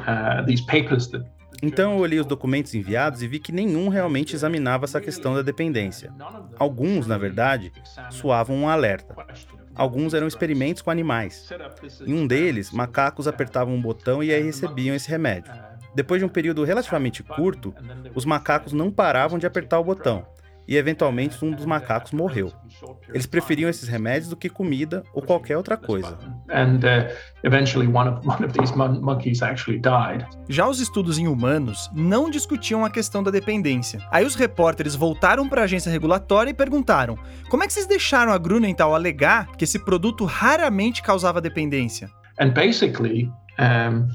uh, these papers that então eu olhei os documentos enviados e vi que nenhum realmente examinava essa questão da dependência. Alguns, na verdade, soavam um alerta. Alguns eram experimentos com animais. Em um deles, macacos apertavam um botão e aí recebiam esse remédio. Depois de um período relativamente curto, os macacos não paravam de apertar o botão e eventualmente um dos macacos morreu. Eles preferiam esses remédios do que comida ou qualquer outra coisa. Já os estudos em humanos não discutiam a questão da dependência. Aí os repórteres voltaram para a agência regulatória e perguntaram: como é que vocês deixaram a Grunenthal alegar que esse produto raramente causava dependência? And basically, um,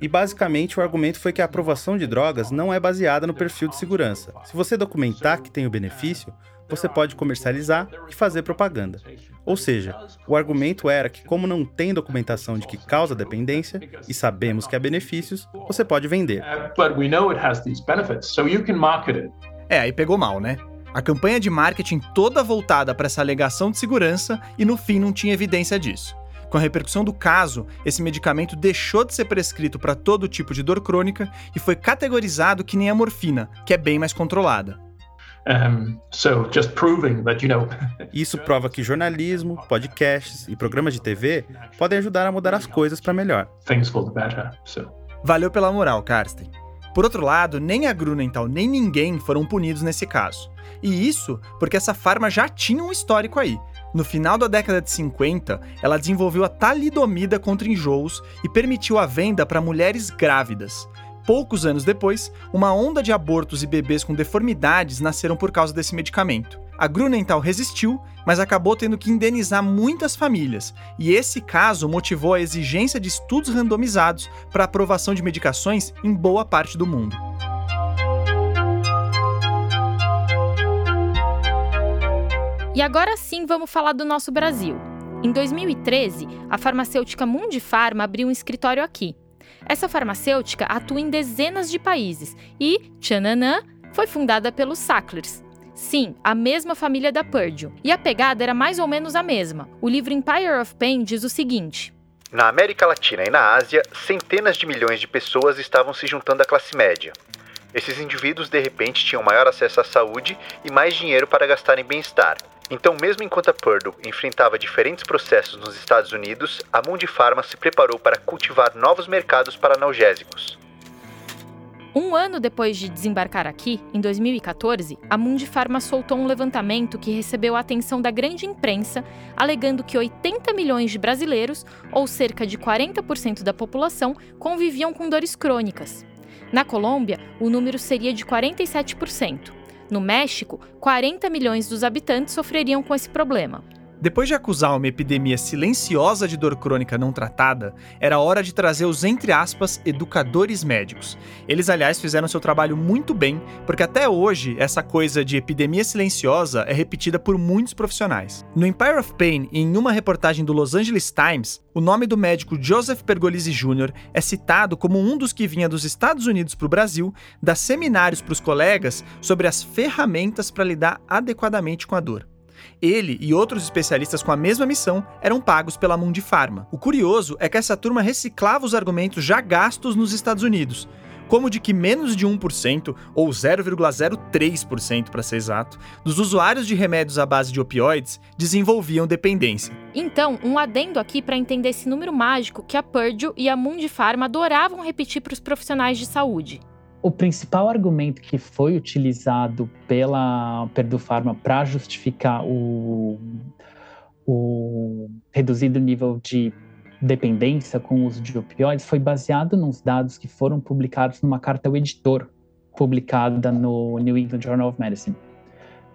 e basicamente o argumento foi que a aprovação de drogas não é baseada no perfil de segurança. Se você documentar que tem o benefício, você pode comercializar e fazer propaganda. Ou seja, o argumento era que, como não tem documentação de que causa dependência e sabemos que há benefícios, você pode vender. É, aí pegou mal, né? A campanha de marketing toda voltada para essa alegação de segurança e no fim não tinha evidência disso. Com a repercussão do caso, esse medicamento deixou de ser prescrito para todo tipo de dor crônica e foi categorizado que nem a morfina, que é bem mais controlada. So that, you know... Isso prova que jornalismo, podcasts e programas de TV podem ajudar a mudar as coisas para melhor. Valeu pela moral, Karsten. Por outro lado, nem a Grunenthal nem ninguém foram punidos nesse caso. E isso porque essa farma já tinha um histórico aí. No final da década de 50, ela desenvolveu a talidomida contra enjoos e permitiu a venda para mulheres grávidas. Poucos anos depois, uma onda de abortos e bebês com deformidades nasceram por causa desse medicamento. A Grunenthal resistiu, mas acabou tendo que indenizar muitas famílias, e esse caso motivou a exigência de estudos randomizados para aprovação de medicações em boa parte do mundo. E agora sim vamos falar do nosso Brasil. Em 2013, a farmacêutica Mundifarma abriu um escritório aqui. Essa farmacêutica atua em dezenas de países e, tchananã, foi fundada pelos Sacklers. Sim, a mesma família da Purdue. E a pegada era mais ou menos a mesma. O livro Empire of Pain diz o seguinte: Na América Latina e na Ásia, centenas de milhões de pessoas estavam se juntando à classe média. Esses indivíduos de repente tinham maior acesso à saúde e mais dinheiro para gastar em bem-estar. Então, mesmo enquanto a Purdue enfrentava diferentes processos nos Estados Unidos, a Mundipharma se preparou para cultivar novos mercados para analgésicos. Um ano depois de desembarcar aqui, em 2014, a Mundipharma soltou um levantamento que recebeu a atenção da grande imprensa, alegando que 80 milhões de brasileiros, ou cerca de 40% da população, conviviam com dores crônicas. Na Colômbia, o número seria de 47%. No México, 40 milhões dos habitantes sofreriam com esse problema. Depois de acusar uma epidemia silenciosa de dor crônica não tratada, era hora de trazer os, entre aspas, educadores médicos. Eles, aliás, fizeram seu trabalho muito bem, porque até hoje essa coisa de epidemia silenciosa é repetida por muitos profissionais. No Empire of Pain e em uma reportagem do Los Angeles Times, o nome do médico Joseph Pergolisi Jr. é citado como um dos que vinha dos Estados Unidos para o Brasil dar seminários para os colegas sobre as ferramentas para lidar adequadamente com a dor. Ele e outros especialistas com a mesma missão eram pagos pela Mundipharma. O curioso é que essa turma reciclava os argumentos já gastos nos Estados Unidos, como de que menos de 1%, ou 0,03% para ser exato, dos usuários de remédios à base de opioides desenvolviam dependência. Então, um adendo aqui para entender esse número mágico que a Purdue e a Mundipharma adoravam repetir para os profissionais de saúde o principal argumento que foi utilizado pela Purdue Pharma para justificar o, o reduzido nível de dependência com o uso de opioides foi baseado nos dados que foram publicados numa carta ao editor, publicada no New England Journal of Medicine.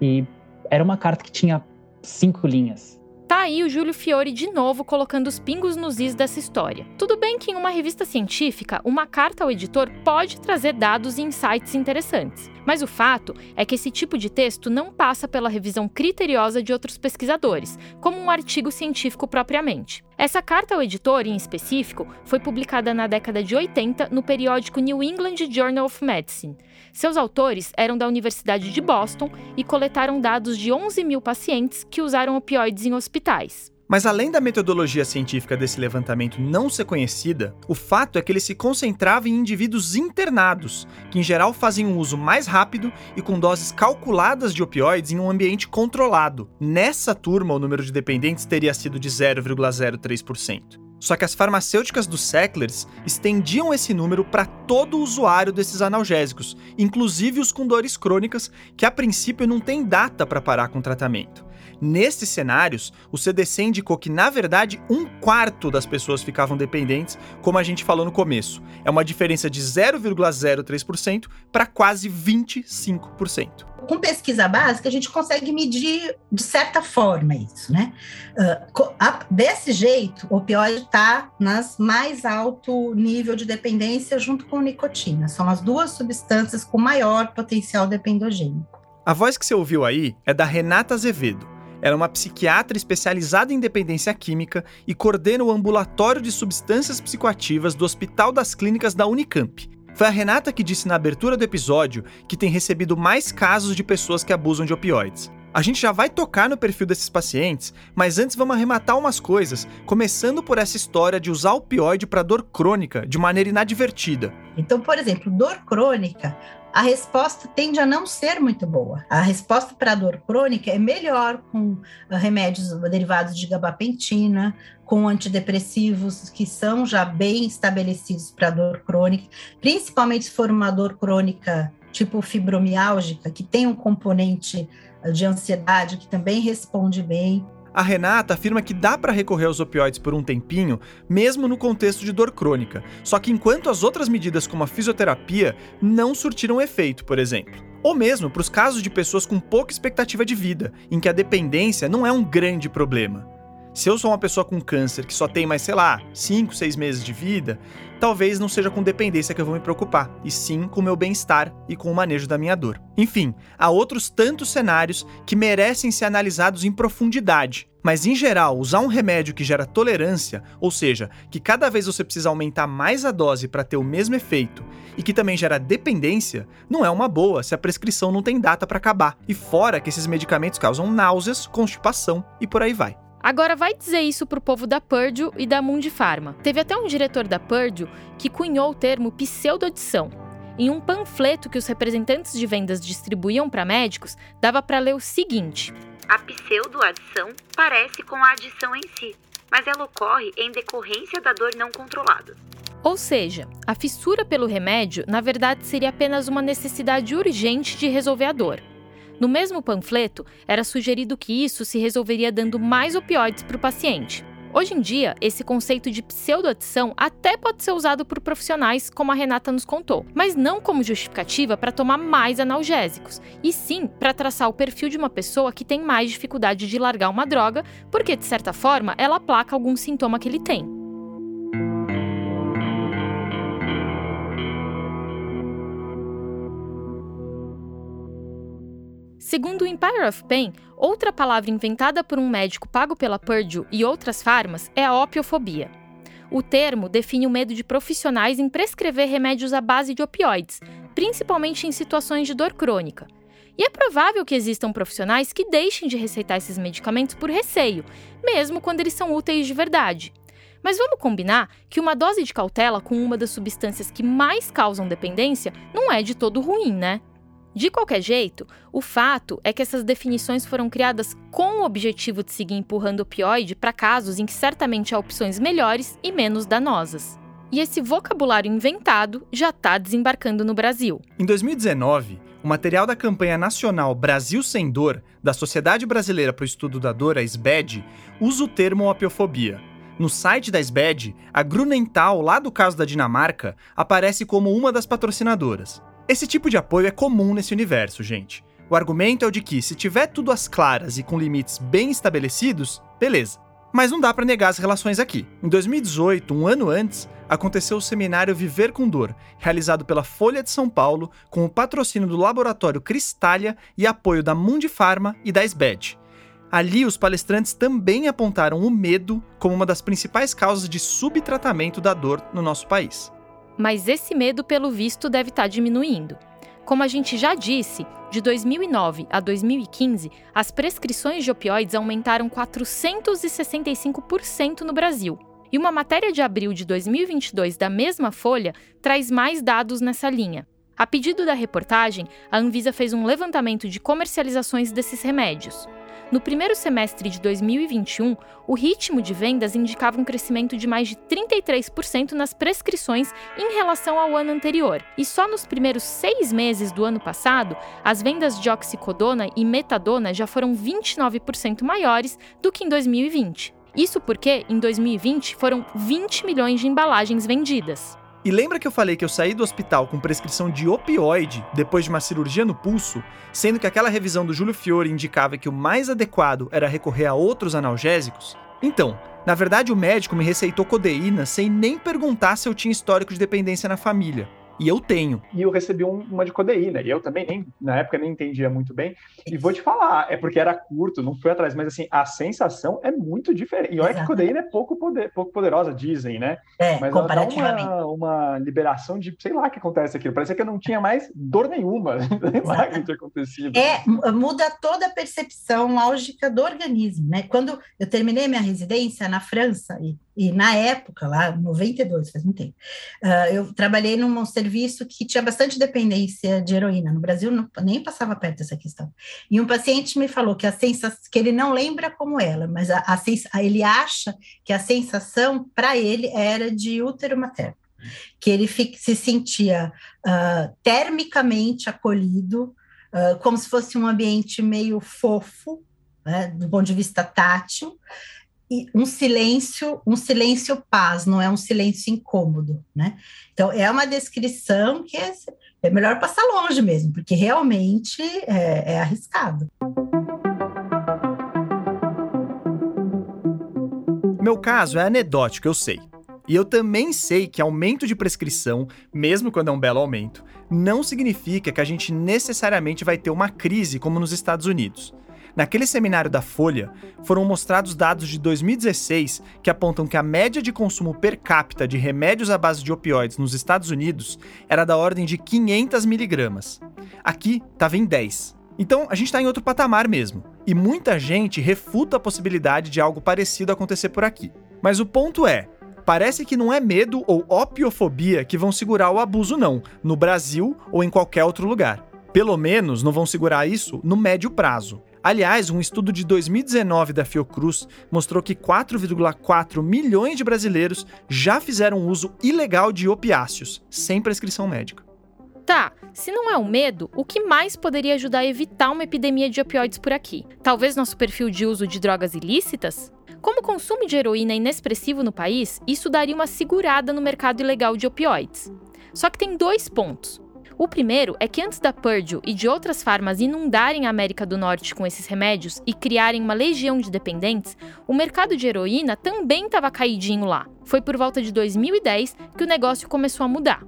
E era uma carta que tinha cinco linhas. Tá aí o Júlio Fiore de novo colocando os pingos nos is dessa história. Tudo bem que em uma revista científica, uma carta ao editor pode trazer dados e insights interessantes. Mas o fato é que esse tipo de texto não passa pela revisão criteriosa de outros pesquisadores, como um artigo científico propriamente. Essa carta ao editor, em específico, foi publicada na década de 80 no periódico New England Journal of Medicine. Seus autores eram da Universidade de Boston e coletaram dados de 11 mil pacientes que usaram opioides em hospitais. Mas além da metodologia científica desse levantamento não ser conhecida, o fato é que ele se concentrava em indivíduos internados, que em geral fazem um uso mais rápido e com doses calculadas de opioides em um ambiente controlado. Nessa turma, o número de dependentes teria sido de 0,03%. Só que as farmacêuticas dos Sacklers estendiam esse número para todo usuário desses analgésicos, inclusive os com dores crônicas, que a princípio não tem data para parar com o tratamento. Nesses cenários, o CDC indicou que, na verdade, um quarto das pessoas ficavam dependentes, como a gente falou no começo. É uma diferença de 0,03% para quase 25%. Com pesquisa básica, a gente consegue medir de certa forma isso, né? Uh, desse jeito, o opioide está nas mais alto nível de dependência junto com nicotina. São as duas substâncias com maior potencial dependogênico. A voz que você ouviu aí é da Renata Azevedo era é uma psiquiatra especializada em dependência química e coordena o ambulatório de substâncias psicoativas do Hospital das Clínicas da Unicamp. Foi a Renata que disse na abertura do episódio que tem recebido mais casos de pessoas que abusam de opioides. A gente já vai tocar no perfil desses pacientes, mas antes vamos arrematar umas coisas, começando por essa história de usar opioide para dor crônica de maneira inadvertida. Então, por exemplo, dor crônica, a resposta tende a não ser muito boa. A resposta para dor crônica é melhor com ah, remédios derivados de gabapentina, com antidepressivos que são já bem estabelecidos para dor crônica, principalmente se for uma dor crônica tipo fibromiálgica, que tem um componente ah, de ansiedade que também responde bem. A Renata afirma que dá para recorrer aos opioides por um tempinho, mesmo no contexto de dor crônica, só que enquanto as outras medidas como a fisioterapia não surtiram efeito, por exemplo. Ou mesmo para os casos de pessoas com pouca expectativa de vida, em que a dependência não é um grande problema. Se eu sou uma pessoa com câncer que só tem mais, sei lá, 5, 6 meses de vida, talvez não seja com dependência que eu vou me preocupar, e sim com o meu bem-estar e com o manejo da minha dor. Enfim, há outros tantos cenários que merecem ser analisados em profundidade. Mas em geral, usar um remédio que gera tolerância, ou seja, que cada vez você precisa aumentar mais a dose para ter o mesmo efeito, e que também gera dependência, não é uma boa se a prescrição não tem data para acabar. E fora que esses medicamentos causam náuseas, constipação e por aí vai. Agora vai dizer isso pro povo da Purdue e da Mundipharma. Teve até um diretor da Purdue que cunhou o termo pseudoadição. Em um panfleto que os representantes de vendas distribuíam para médicos, dava para ler o seguinte: A pseudoadição parece com a adição em si, mas ela ocorre em decorrência da dor não controlada. Ou seja, a fissura pelo remédio, na verdade, seria apenas uma necessidade urgente de resolver a dor. No mesmo panfleto, era sugerido que isso se resolveria dando mais opioides para o paciente. Hoje em dia, esse conceito de pseudoadição até pode ser usado por profissionais, como a Renata nos contou, mas não como justificativa para tomar mais analgésicos, e sim para traçar o perfil de uma pessoa que tem mais dificuldade de largar uma droga, porque de certa forma ela aplaca algum sintoma que ele tem. Segundo o Empire of Pain, outra palavra inventada por um médico pago pela Purdue e outras farmas é a opiofobia. O termo define o medo de profissionais em prescrever remédios à base de opioides, principalmente em situações de dor crônica. E é provável que existam profissionais que deixem de receitar esses medicamentos por receio, mesmo quando eles são úteis de verdade. Mas vamos combinar que uma dose de cautela com uma das substâncias que mais causam dependência não é de todo ruim, né? De qualquer jeito, o fato é que essas definições foram criadas com o objetivo de seguir empurrando opioide para casos em que certamente há opções melhores e menos danosas. E esse vocabulário inventado já está desembarcando no Brasil. Em 2019, o material da campanha nacional Brasil Sem Dor, da Sociedade Brasileira para o Estudo da Dor, a SBED, usa o termo opiofobia. No site da SBED, a Grunenthal, lá do caso da Dinamarca, aparece como uma das patrocinadoras. Esse tipo de apoio é comum nesse universo, gente. O argumento é o de que, se tiver tudo às claras e com limites bem estabelecidos, Beleza. Mas não dá para negar as relações aqui. Em 2018, um ano antes, aconteceu o seminário Viver com Dor, realizado pela Folha de São Paulo, com o patrocínio do Laboratório Cristália e apoio da Mundifarma e da SBED. Ali, os palestrantes também apontaram o medo como uma das principais causas de subtratamento da dor no nosso país. Mas esse medo, pelo visto, deve estar tá diminuindo. Como a gente já disse, de 2009 a 2015, as prescrições de opioides aumentaram 465% no Brasil. E uma matéria de abril de 2022 da mesma Folha traz mais dados nessa linha. A pedido da reportagem, a Anvisa fez um levantamento de comercializações desses remédios. No primeiro semestre de 2021, o ritmo de vendas indicava um crescimento de mais de 33% nas prescrições em relação ao ano anterior. E só nos primeiros seis meses do ano passado, as vendas de oxicodona e metadona já foram 29% maiores do que em 2020. Isso porque, em 2020, foram 20 milhões de embalagens vendidas. E lembra que eu falei que eu saí do hospital com prescrição de opioide depois de uma cirurgia no pulso, sendo que aquela revisão do Júlio Fiore indicava que o mais adequado era recorrer a outros analgésicos? Então, na verdade o médico me receitou codeína sem nem perguntar se eu tinha histórico de dependência na família. E eu tenho. E eu recebi um, uma de codeína. E eu também, nem, na época, nem entendia muito bem. E vou te falar, é porque era curto, não foi atrás, mas assim, a sensação é muito diferente. E olha que codeína é pouco, poder, pouco poderosa, dizem, né? É, mas comparativamente. Ela dá uma, uma liberação de, sei lá o que acontece aqui. Parecia que eu não tinha mais dor nenhuma. sei lá o que tinha acontecido. É, muda toda a percepção álgica do organismo, né? Quando eu terminei minha residência na França, e e na época, lá, 92, faz muito tempo, uh, eu trabalhei num serviço que tinha bastante dependência de heroína. No Brasil, não, nem passava perto dessa questão. E um paciente me falou que a sensação, que ele não lembra como ela, mas a, a ele acha que a sensação para ele era de útero materno, que ele fica, se sentia uh, termicamente acolhido, uh, como se fosse um ambiente meio fofo, né, do ponto de vista tátil, um silêncio, um silêncio paz, não é um silêncio incômodo, né? Então é uma descrição que é, é melhor passar longe mesmo, porque realmente é, é arriscado. Meu caso é anedótico, eu sei. E eu também sei que aumento de prescrição, mesmo quando é um belo aumento, não significa que a gente necessariamente vai ter uma crise como nos Estados Unidos. Naquele seminário da Folha, foram mostrados dados de 2016 que apontam que a média de consumo per capita de remédios à base de opioides nos Estados Unidos era da ordem de 500 miligramas. Aqui estava em 10. Então a gente está em outro patamar mesmo. E muita gente refuta a possibilidade de algo parecido acontecer por aqui. Mas o ponto é, parece que não é medo ou opiofobia que vão segurar o abuso, não, no Brasil ou em qualquer outro lugar. Pelo menos não vão segurar isso no médio prazo. Aliás, um estudo de 2019 da Fiocruz mostrou que 4,4 milhões de brasileiros já fizeram uso ilegal de opiáceos, sem prescrição médica. Tá, se não é o medo, o que mais poderia ajudar a evitar uma epidemia de opioides por aqui? Talvez nosso perfil de uso de drogas ilícitas? Como o consumo de heroína é inexpressivo no país, isso daria uma segurada no mercado ilegal de opioides. Só que tem dois pontos. O primeiro é que antes da Purdue e de outras farmas inundarem a América do Norte com esses remédios e criarem uma legião de dependentes, o mercado de heroína também estava caidinho lá. Foi por volta de 2010 que o negócio começou a mudar.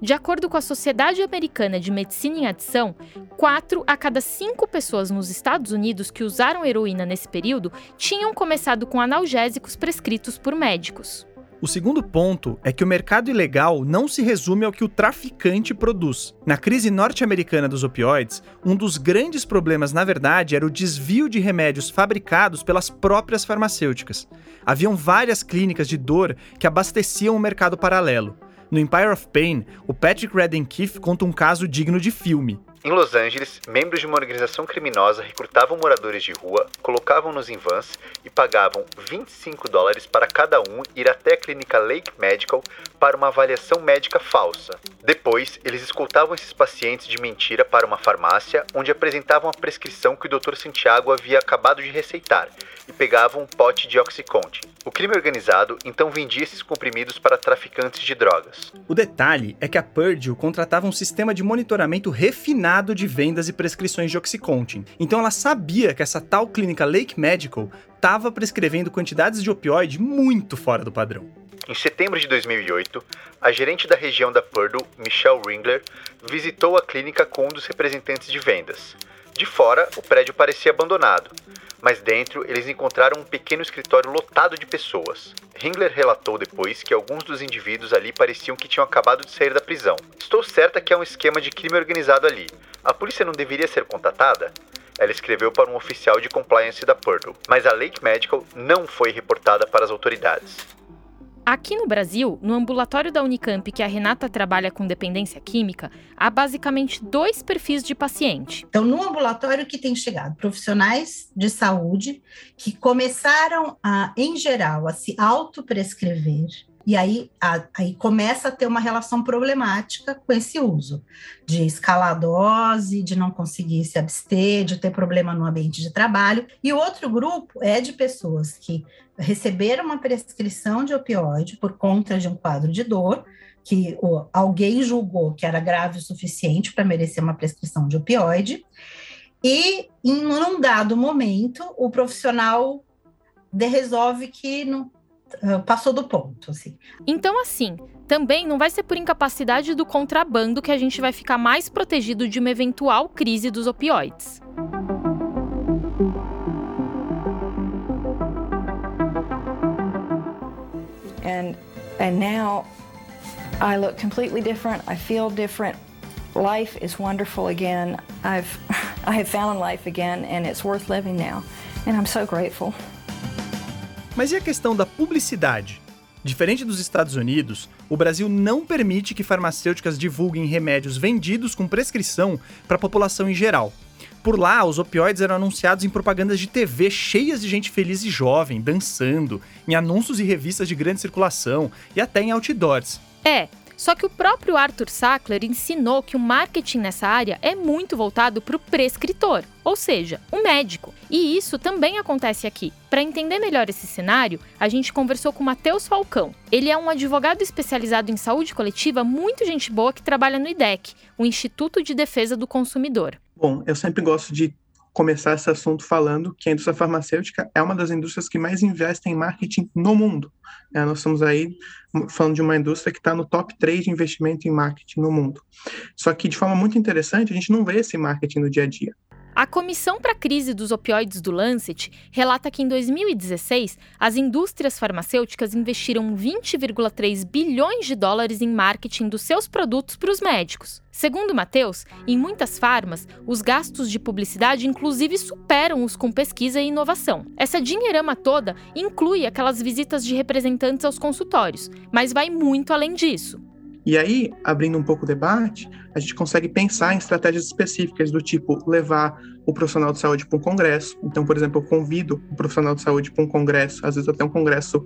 De acordo com a Sociedade Americana de Medicina em Adição, 4 a cada 5 pessoas nos Estados Unidos que usaram heroína nesse período tinham começado com analgésicos prescritos por médicos. O segundo ponto é que o mercado ilegal não se resume ao que o traficante produz. Na crise norte-americana dos opioides, um dos grandes problemas, na verdade, era o desvio de remédios fabricados pelas próprias farmacêuticas. Haviam várias clínicas de dor que abasteciam o mercado paralelo. No Empire of Pain, o Patrick Redden Keefe conta um caso digno de filme. Em Los Angeles, membros de uma organização criminosa recrutavam moradores de rua, colocavam-nos em vans e pagavam 25 dólares para cada um ir até a clínica Lake Medical para uma avaliação médica falsa. Depois, eles escoltavam esses pacientes de mentira para uma farmácia, onde apresentavam a prescrição que o Dr. Santiago havia acabado de receitar e pegavam um pote de Oxycontin. O crime organizado então vendia esses comprimidos para traficantes de drogas. O detalhe é que a Purdue contratava um sistema de monitoramento refinado de vendas e prescrições de Oxycontin. Então ela sabia que essa tal clínica Lake Medical estava prescrevendo quantidades de opioide muito fora do padrão. Em setembro de 2008, a gerente da região da Purdue, Michelle Ringler, visitou a clínica com um dos representantes de vendas. De fora, o prédio parecia abandonado, mas dentro eles encontraram um pequeno escritório lotado de pessoas. Ringler relatou depois que alguns dos indivíduos ali pareciam que tinham acabado de sair da prisão. Estou certa que é um esquema de crime organizado ali. A polícia não deveria ser contatada? Ela escreveu para um oficial de compliance da Purdue, mas a Lake Medical não foi reportada para as autoridades. Aqui no Brasil, no ambulatório da Unicamp que a Renata trabalha com dependência química, há basicamente dois perfis de paciente. Então, no ambulatório que tem chegado profissionais de saúde que começaram a, em geral, a se autoprescrever e aí, a, aí começa a ter uma relação problemática com esse uso, de escalar a dose, de não conseguir se abster, de ter problema no ambiente de trabalho. E o outro grupo é de pessoas que receberam uma prescrição de opioide por conta de um quadro de dor, que alguém julgou que era grave o suficiente para merecer uma prescrição de opioide, e em um dado momento o profissional resolve que não, uh, passou do ponto. Assim. Então, assim, também não vai ser por incapacidade do contrabando que a gente vai ficar mais protegido de uma eventual crise dos opioides. And and now I look completely different. I feel different. Life is wonderful again. I've I have found life again and it's worth living now. And I'm so grateful. Mas e a questão da publicidade? Diferente dos Estados Unidos, o Brasil não permite que farmacêuticas divulguem remédios vendidos com prescrição para a população em geral. Por lá, os opioides eram anunciados em propagandas de TV cheias de gente feliz e jovem, dançando, em anúncios e revistas de grande circulação e até em outdoors. É, só que o próprio Arthur Sackler ensinou que o marketing nessa área é muito voltado para o prescritor, ou seja, o médico. E isso também acontece aqui. Para entender melhor esse cenário, a gente conversou com Matheus Falcão. Ele é um advogado especializado em saúde coletiva, muito gente boa que trabalha no IDEC, o Instituto de Defesa do Consumidor. Bom, eu sempre gosto de começar esse assunto falando que a indústria farmacêutica é uma das indústrias que mais investem em marketing no mundo. É, nós estamos aí falando de uma indústria que está no top 3 de investimento em marketing no mundo. Só que, de forma muito interessante, a gente não vê esse marketing no dia a dia. A Comissão para a Crise dos Opioides do Lancet relata que em 2016 as indústrias farmacêuticas investiram 20,3 bilhões de dólares em marketing dos seus produtos para os médicos. Segundo Matheus, em muitas farmas, os gastos de publicidade inclusive superam os com pesquisa e inovação. Essa dinheirama toda inclui aquelas visitas de representantes aos consultórios, mas vai muito além disso. E aí, abrindo um pouco o debate, a gente consegue pensar em estratégias específicas do tipo levar o profissional de saúde para um congresso. Então, por exemplo, eu convido o profissional de saúde para um congresso, às vezes até um congresso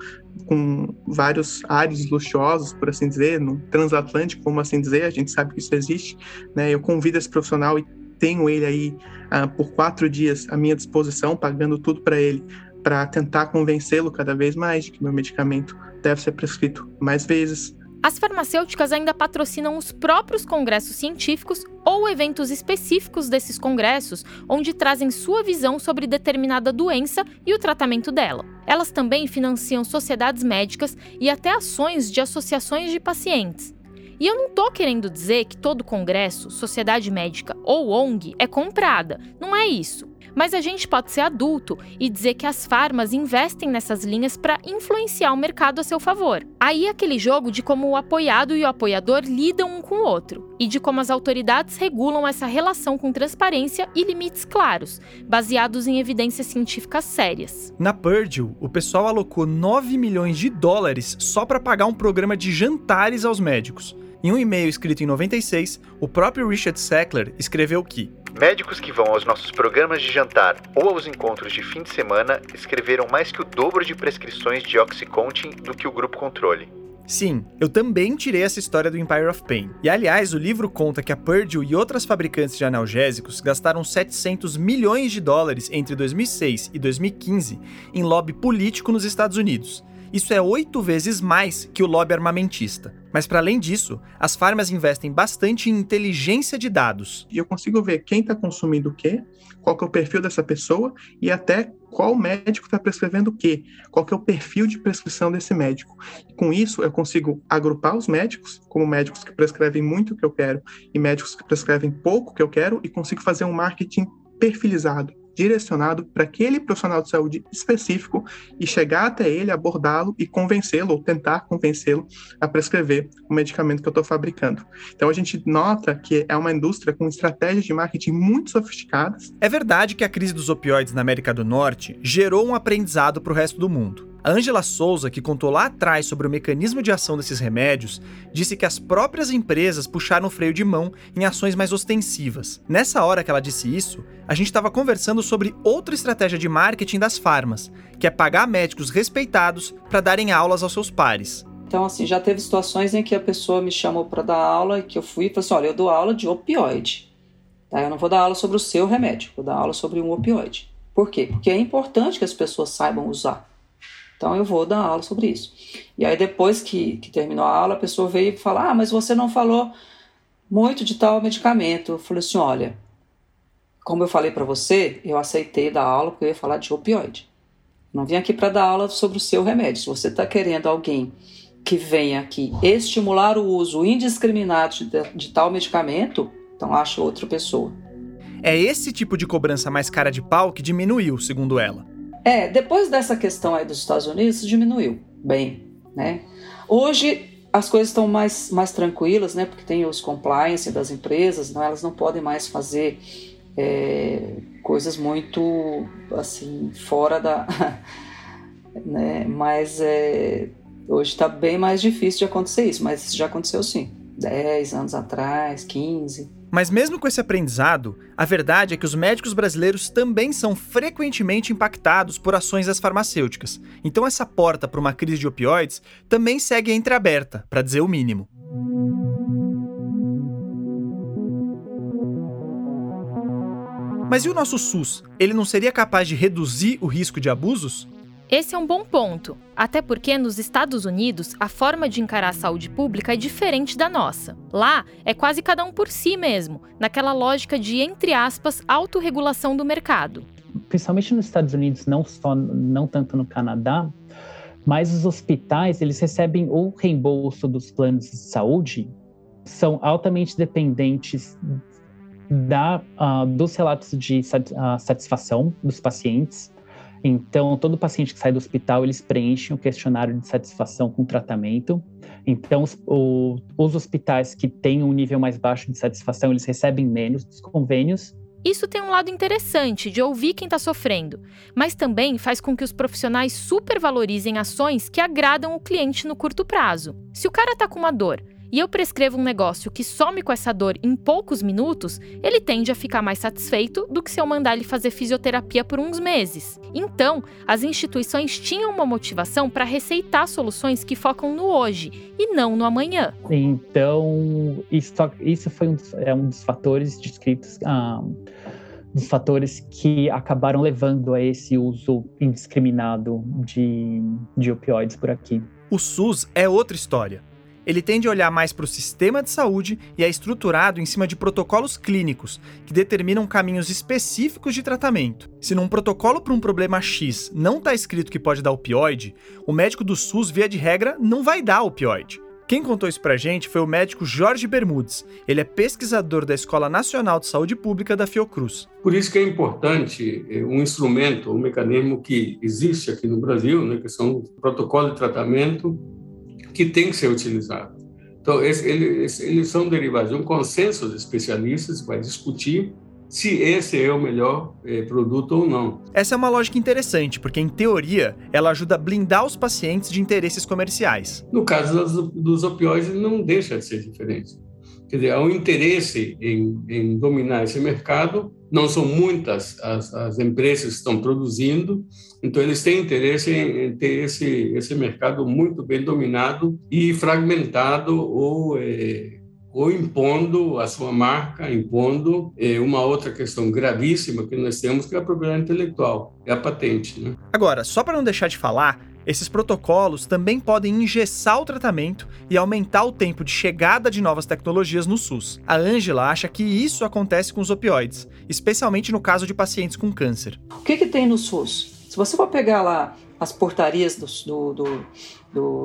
com vários ares luxuosos, por assim dizer, no transatlântico, como assim dizer, a gente sabe que isso existe. Né? Eu convido esse profissional e tenho ele aí uh, por quatro dias à minha disposição, pagando tudo para ele, para tentar convencê-lo cada vez mais de que meu medicamento deve ser prescrito mais vezes, as farmacêuticas ainda patrocinam os próprios congressos científicos ou eventos específicos desses congressos, onde trazem sua visão sobre determinada doença e o tratamento dela. Elas também financiam sociedades médicas e até ações de associações de pacientes. E eu não estou querendo dizer que todo congresso, sociedade médica ou ONG é comprada, não é isso. Mas a gente pode ser adulto e dizer que as farmas investem nessas linhas para influenciar o mercado a seu favor. Aí é aquele jogo de como o apoiado e o apoiador lidam um com o outro e de como as autoridades regulam essa relação com transparência e limites claros, baseados em evidências científicas sérias. Na Purdue, o pessoal alocou 9 milhões de dólares só para pagar um programa de jantares aos médicos. Em um e-mail escrito em 96, o próprio Richard Sackler escreveu que Médicos que vão aos nossos programas de jantar ou aos encontros de fim de semana escreveram mais que o dobro de prescrições de Oxycontin do que o grupo controle. Sim, eu também tirei essa história do Empire of Pain. E aliás, o livro conta que a Purdue e outras fabricantes de analgésicos gastaram 700 milhões de dólares entre 2006 e 2015 em lobby político nos Estados Unidos. Isso é oito vezes mais que o lobby armamentista. Mas para além disso, as farmas investem bastante em inteligência de dados. E eu consigo ver quem está consumindo o quê, qual que é o perfil dessa pessoa e até qual médico está prescrevendo o quê, qual que é o perfil de prescrição desse médico. Com isso, eu consigo agrupar os médicos, como médicos que prescrevem muito o que eu quero e médicos que prescrevem pouco o que eu quero, e consigo fazer um marketing perfilizado direcionado para aquele profissional de saúde específico e chegar até ele, abordá-lo e convencê-lo, ou tentar convencê-lo a prescrever o medicamento que eu estou fabricando. Então a gente nota que é uma indústria com estratégias de marketing muito sofisticadas. É verdade que a crise dos opioides na América do Norte gerou um aprendizado para o resto do mundo. A Angela Souza, que contou lá atrás sobre o mecanismo de ação desses remédios, disse que as próprias empresas puxaram o freio de mão em ações mais ostensivas. Nessa hora que ela disse isso, a gente estava conversando sobre outra estratégia de marketing das farmas, que é pagar médicos respeitados para darem aulas aos seus pares. Então, assim, já teve situações em que a pessoa me chamou para dar aula e que eu fui e falei assim: olha, eu dou aula de opioide. Tá? Eu não vou dar aula sobre o seu remédio, vou dar aula sobre um opioide. Por quê? Porque é importante que as pessoas saibam usar. Então eu vou dar aula sobre isso. E aí depois que, que terminou a aula, a pessoa veio falou: Ah, mas você não falou muito de tal medicamento. Eu falei assim: olha, como eu falei para você, eu aceitei dar aula porque eu ia falar de opioide. Não vim aqui para dar aula sobre o seu remédio. Se você está querendo alguém que venha aqui estimular o uso indiscriminado de, de tal medicamento, então acha outra pessoa. É esse tipo de cobrança mais cara de pau que diminuiu, segundo ela. É, depois dessa questão aí dos Estados Unidos, diminuiu bem, né? Hoje as coisas estão mais, mais tranquilas, né? Porque tem os compliance das empresas, não, elas não podem mais fazer é, coisas muito, assim, fora da... né? Mas é, hoje está bem mais difícil de acontecer isso, mas já aconteceu sim. 10 anos atrás, 15, mas mesmo com esse aprendizado, a verdade é que os médicos brasileiros também são frequentemente impactados por ações das farmacêuticas. Então essa porta para uma crise de opioides também segue entreaberta, para dizer o mínimo. Mas e o nosso SUS? Ele não seria capaz de reduzir o risco de abusos? Esse é um bom ponto, até porque nos Estados Unidos a forma de encarar a saúde pública é diferente da nossa. Lá é quase cada um por si mesmo, naquela lógica de, entre aspas, autorregulação do mercado. Principalmente nos Estados Unidos, não só não tanto no Canadá, mas os hospitais eles recebem o reembolso dos planos de saúde, são altamente dependentes da, uh, dos relatos de uh, satisfação dos pacientes então, todo paciente que sai do hospital, eles preenchem o questionário de satisfação com o tratamento. Então, os, o, os hospitais que têm um nível mais baixo de satisfação, eles recebem menos dos convênios. Isso tem um lado interessante de ouvir quem está sofrendo, mas também faz com que os profissionais supervalorizem ações que agradam o cliente no curto prazo. Se o cara está com uma dor e eu prescrevo um negócio que some com essa dor em poucos minutos, ele tende a ficar mais satisfeito do que se eu mandar ele fazer fisioterapia por uns meses. Então, as instituições tinham uma motivação para receitar soluções que focam no hoje e não no amanhã. Então, isso, isso foi um dos, é um dos fatores descritos. Um, dos fatores que acabaram levando a esse uso indiscriminado de, de opioides por aqui. O SUS é outra história. Ele tende a olhar mais para o sistema de saúde e é estruturado em cima de protocolos clínicos, que determinam caminhos específicos de tratamento. Se num protocolo para um problema X não está escrito que pode dar opioide, o médico do SUS, via de regra, não vai dar opioide. Quem contou isso pra gente foi o médico Jorge Bermudes. Ele é pesquisador da Escola Nacional de Saúde Pública da Fiocruz. Por isso que é importante eh, um instrumento, um mecanismo que existe aqui no Brasil, né, que são protocolos de tratamento que tem que ser utilizado. Então, esse, eles, eles são derivados de um consenso de especialistas que vai discutir se esse é o melhor é, produto ou não. Essa é uma lógica interessante, porque, em teoria, ela ajuda a blindar os pacientes de interesses comerciais. No caso dos, dos opioides, não deixa de ser diferente. Quer dizer, há um interesse em, em dominar esse mercado. Não são muitas as, as, empresas que estão produzindo, então eles têm interesse em, ter esse, esse mercado muito bem dominado e fragmentado ou é, ou impondo a sua marca, impondo é, uma outra questão gravíssima que nós temos, que é a propriedade intelectual, é a patente. Né? Agora, só para não deixar de falar, esses protocolos também podem engessar o tratamento e aumentar o tempo de chegada de novas tecnologias no SUS. A Ângela acha que isso acontece com os opioides, especialmente no caso de pacientes com câncer. O que, que tem no SUS? Se você for pegar lá as portarias do, do, do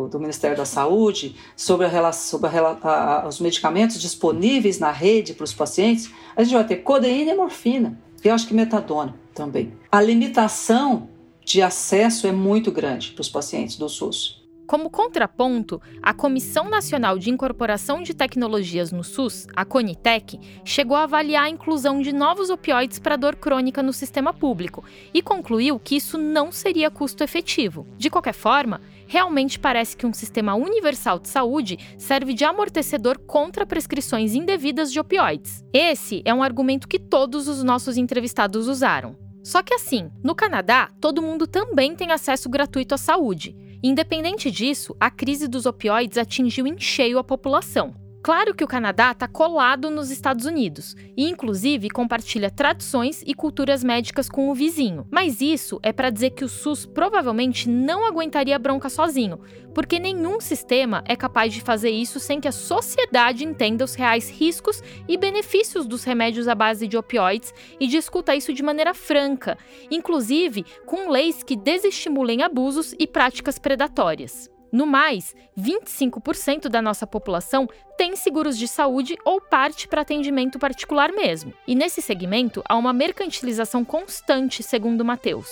do, Ministério da Saúde sobre, a, sobre a, a, os medicamentos disponíveis na rede para os pacientes, a gente vai ter codeína e morfina, eu acho que metadona também. A limitação de acesso é muito grande para os pacientes do SUS. Como contraponto, a Comissão Nacional de Incorporação de Tecnologias no SUS, a Conitec, chegou a avaliar a inclusão de novos opioides para dor crônica no sistema público e concluiu que isso não seria custo efetivo. De qualquer forma, realmente parece que um sistema universal de saúde serve de amortecedor contra prescrições indevidas de opioides. Esse é um argumento que todos os nossos entrevistados usaram. Só que assim, no Canadá, todo mundo também tem acesso gratuito à saúde. Independente disso, a crise dos opioides atingiu em cheio a população. Claro que o Canadá está colado nos Estados Unidos e, inclusive, compartilha tradições e culturas médicas com o vizinho. Mas isso é para dizer que o SUS provavelmente não aguentaria a bronca sozinho, porque nenhum sistema é capaz de fazer isso sem que a sociedade entenda os reais riscos e benefícios dos remédios à base de opioides e discuta isso de maneira franca, inclusive com leis que desestimulem abusos e práticas predatórias. No mais, 25% da nossa população tem seguros de saúde ou parte para atendimento particular mesmo. E nesse segmento há uma mercantilização constante, segundo Mateus.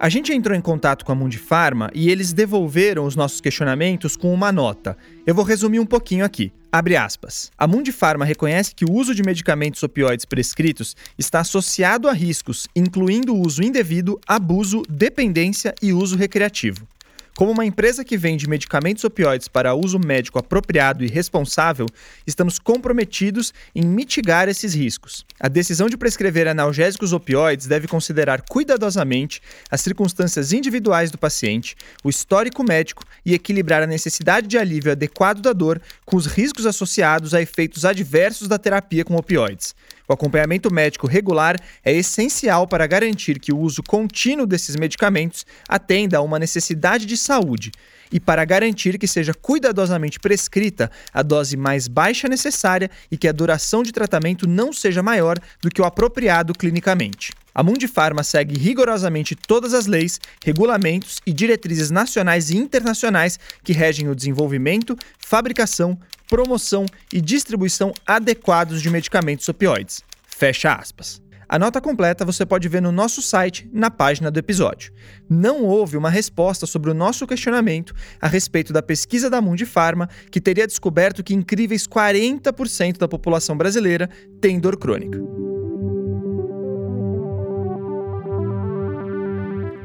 A gente entrou em contato com a Mundifarma e eles devolveram os nossos questionamentos com uma nota. Eu vou resumir um pouquinho aqui. Abre aspas. A Mundifarma reconhece que o uso de medicamentos opioides prescritos está associado a riscos, incluindo uso indevido, abuso, dependência e uso recreativo. Como uma empresa que vende medicamentos opioides para uso médico apropriado e responsável, estamos comprometidos em mitigar esses riscos. A decisão de prescrever analgésicos opioides deve considerar cuidadosamente as circunstâncias individuais do paciente, o histórico médico e equilibrar a necessidade de alívio adequado da dor com os riscos associados a efeitos adversos da terapia com opioides. O acompanhamento médico regular é essencial para garantir que o uso contínuo desses medicamentos atenda a uma necessidade de saúde e para garantir que seja cuidadosamente prescrita a dose mais baixa necessária e que a duração de tratamento não seja maior do que o apropriado clinicamente. A Mundifarma segue rigorosamente todas as leis, regulamentos e diretrizes nacionais e internacionais que regem o desenvolvimento, fabricação, promoção e distribuição adequados de medicamentos opioides. Fecha aspas. A nota completa você pode ver no nosso site, na página do episódio. Não houve uma resposta sobre o nosso questionamento a respeito da pesquisa da Mundi Pharma, que teria descoberto que incríveis 40% da população brasileira tem dor crônica.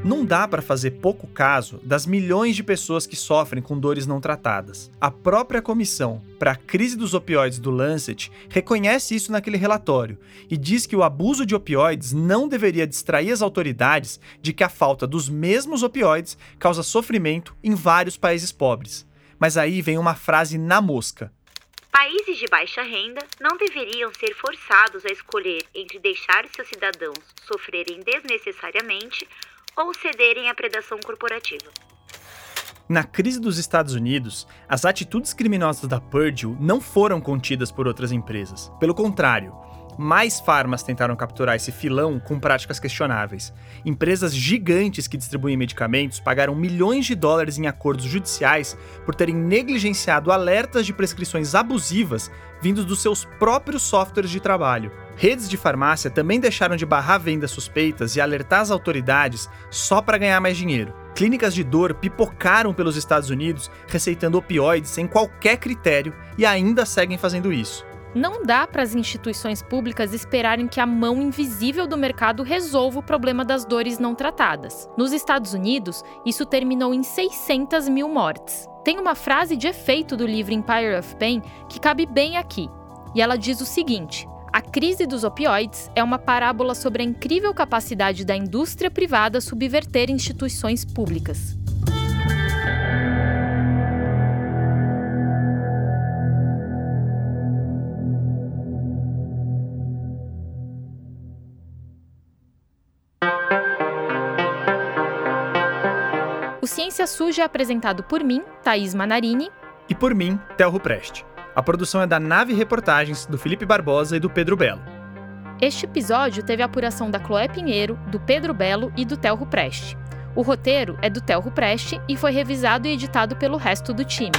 Não dá para fazer pouco caso das milhões de pessoas que sofrem com dores não tratadas. A própria comissão para a crise dos opioides do Lancet reconhece isso naquele relatório e diz que o abuso de opioides não deveria distrair as autoridades de que a falta dos mesmos opioides causa sofrimento em vários países pobres. Mas aí vem uma frase na mosca. Países de baixa renda não deveriam ser forçados a escolher entre deixar seus cidadãos sofrerem desnecessariamente ou cederem à predação corporativa. Na crise dos Estados Unidos, as atitudes criminosas da Purdue não foram contidas por outras empresas. Pelo contrário, mais farmas tentaram capturar esse filão com práticas questionáveis. Empresas gigantes que distribuem medicamentos pagaram milhões de dólares em acordos judiciais por terem negligenciado alertas de prescrições abusivas vindos dos seus próprios softwares de trabalho. Redes de farmácia também deixaram de barrar vendas suspeitas e alertar as autoridades só para ganhar mais dinheiro. Clínicas de dor pipocaram pelos Estados Unidos receitando opioides sem qualquer critério e ainda seguem fazendo isso. Não dá para as instituições públicas esperarem que a mão invisível do mercado resolva o problema das dores não tratadas. Nos Estados Unidos, isso terminou em 600 mil mortes. Tem uma frase de efeito do livro Empire of Pain que cabe bem aqui. E ela diz o seguinte: a crise dos opioides é uma parábola sobre a incrível capacidade da indústria privada subverter instituições públicas. O Ciência Suja é apresentado por mim, Thaís Manarini. E por mim, Telro Preste. A produção é da Nave Reportagens, do Felipe Barbosa e do Pedro Belo. Este episódio teve a apuração da Chloé Pinheiro, do Pedro Belo e do Telro Preste. O roteiro é do Telro Preste e foi revisado e editado pelo resto do time.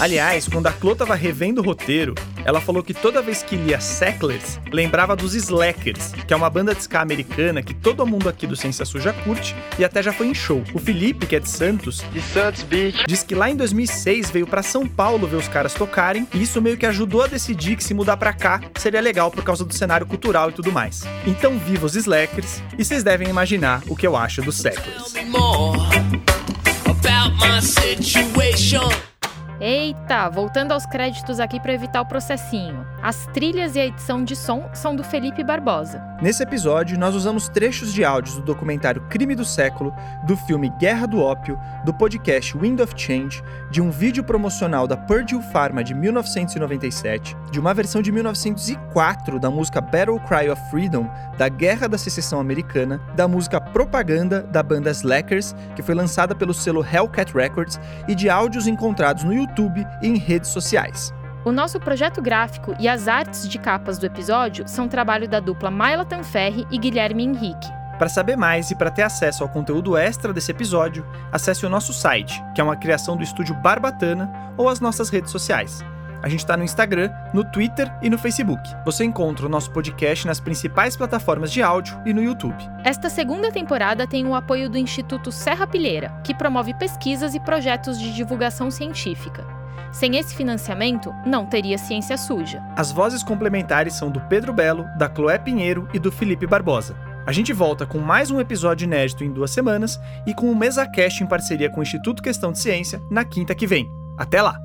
Aliás, quando a Chloe tava revendo o roteiro, ela falou que toda vez que lia Sacklers, lembrava dos Slackers, que é uma banda de ska americana que todo mundo aqui do Ciência Suja curte e até já foi em show. O Felipe, que é de Santos, de Santos Beach, diz que lá em 2006 veio para São Paulo ver os caras tocarem e isso meio que ajudou a decidir que se mudar para cá seria legal por causa do cenário cultural e tudo mais. Então viva os Slackers e vocês devem imaginar o que eu acho dos Sacklers. Eita, voltando aos créditos aqui para evitar o processinho. As trilhas e a edição de som são do Felipe Barbosa. Nesse episódio, nós usamos trechos de áudios do documentário Crime do Século, do filme Guerra do Ópio, do podcast Wind of Change, de um vídeo promocional da Purdue Pharma de 1997, de uma versão de 1904 da música Battle Cry of Freedom, da Guerra da Secessão Americana, da música Propaganda da banda Slackers, que foi lançada pelo selo Hellcat Records, e de áudios encontrados no YouTube e em redes sociais. O nosso projeto gráfico e as artes de capas do episódio são trabalho da dupla Maila Tanferri e Guilherme Henrique. Para saber mais e para ter acesso ao conteúdo extra desse episódio, acesse o nosso site, que é uma criação do estúdio Barbatana, ou as nossas redes sociais. A gente está no Instagram, no Twitter e no Facebook. Você encontra o nosso podcast nas principais plataformas de áudio e no YouTube. Esta segunda temporada tem o apoio do Instituto Serra Pilheira, que promove pesquisas e projetos de divulgação científica. Sem esse financiamento, não teria ciência suja. As vozes complementares são do Pedro Belo, da Chloé Pinheiro e do Felipe Barbosa. A gente volta com mais um episódio inédito em duas semanas e com o MesaCast em parceria com o Instituto Questão de Ciência na quinta que vem. Até lá!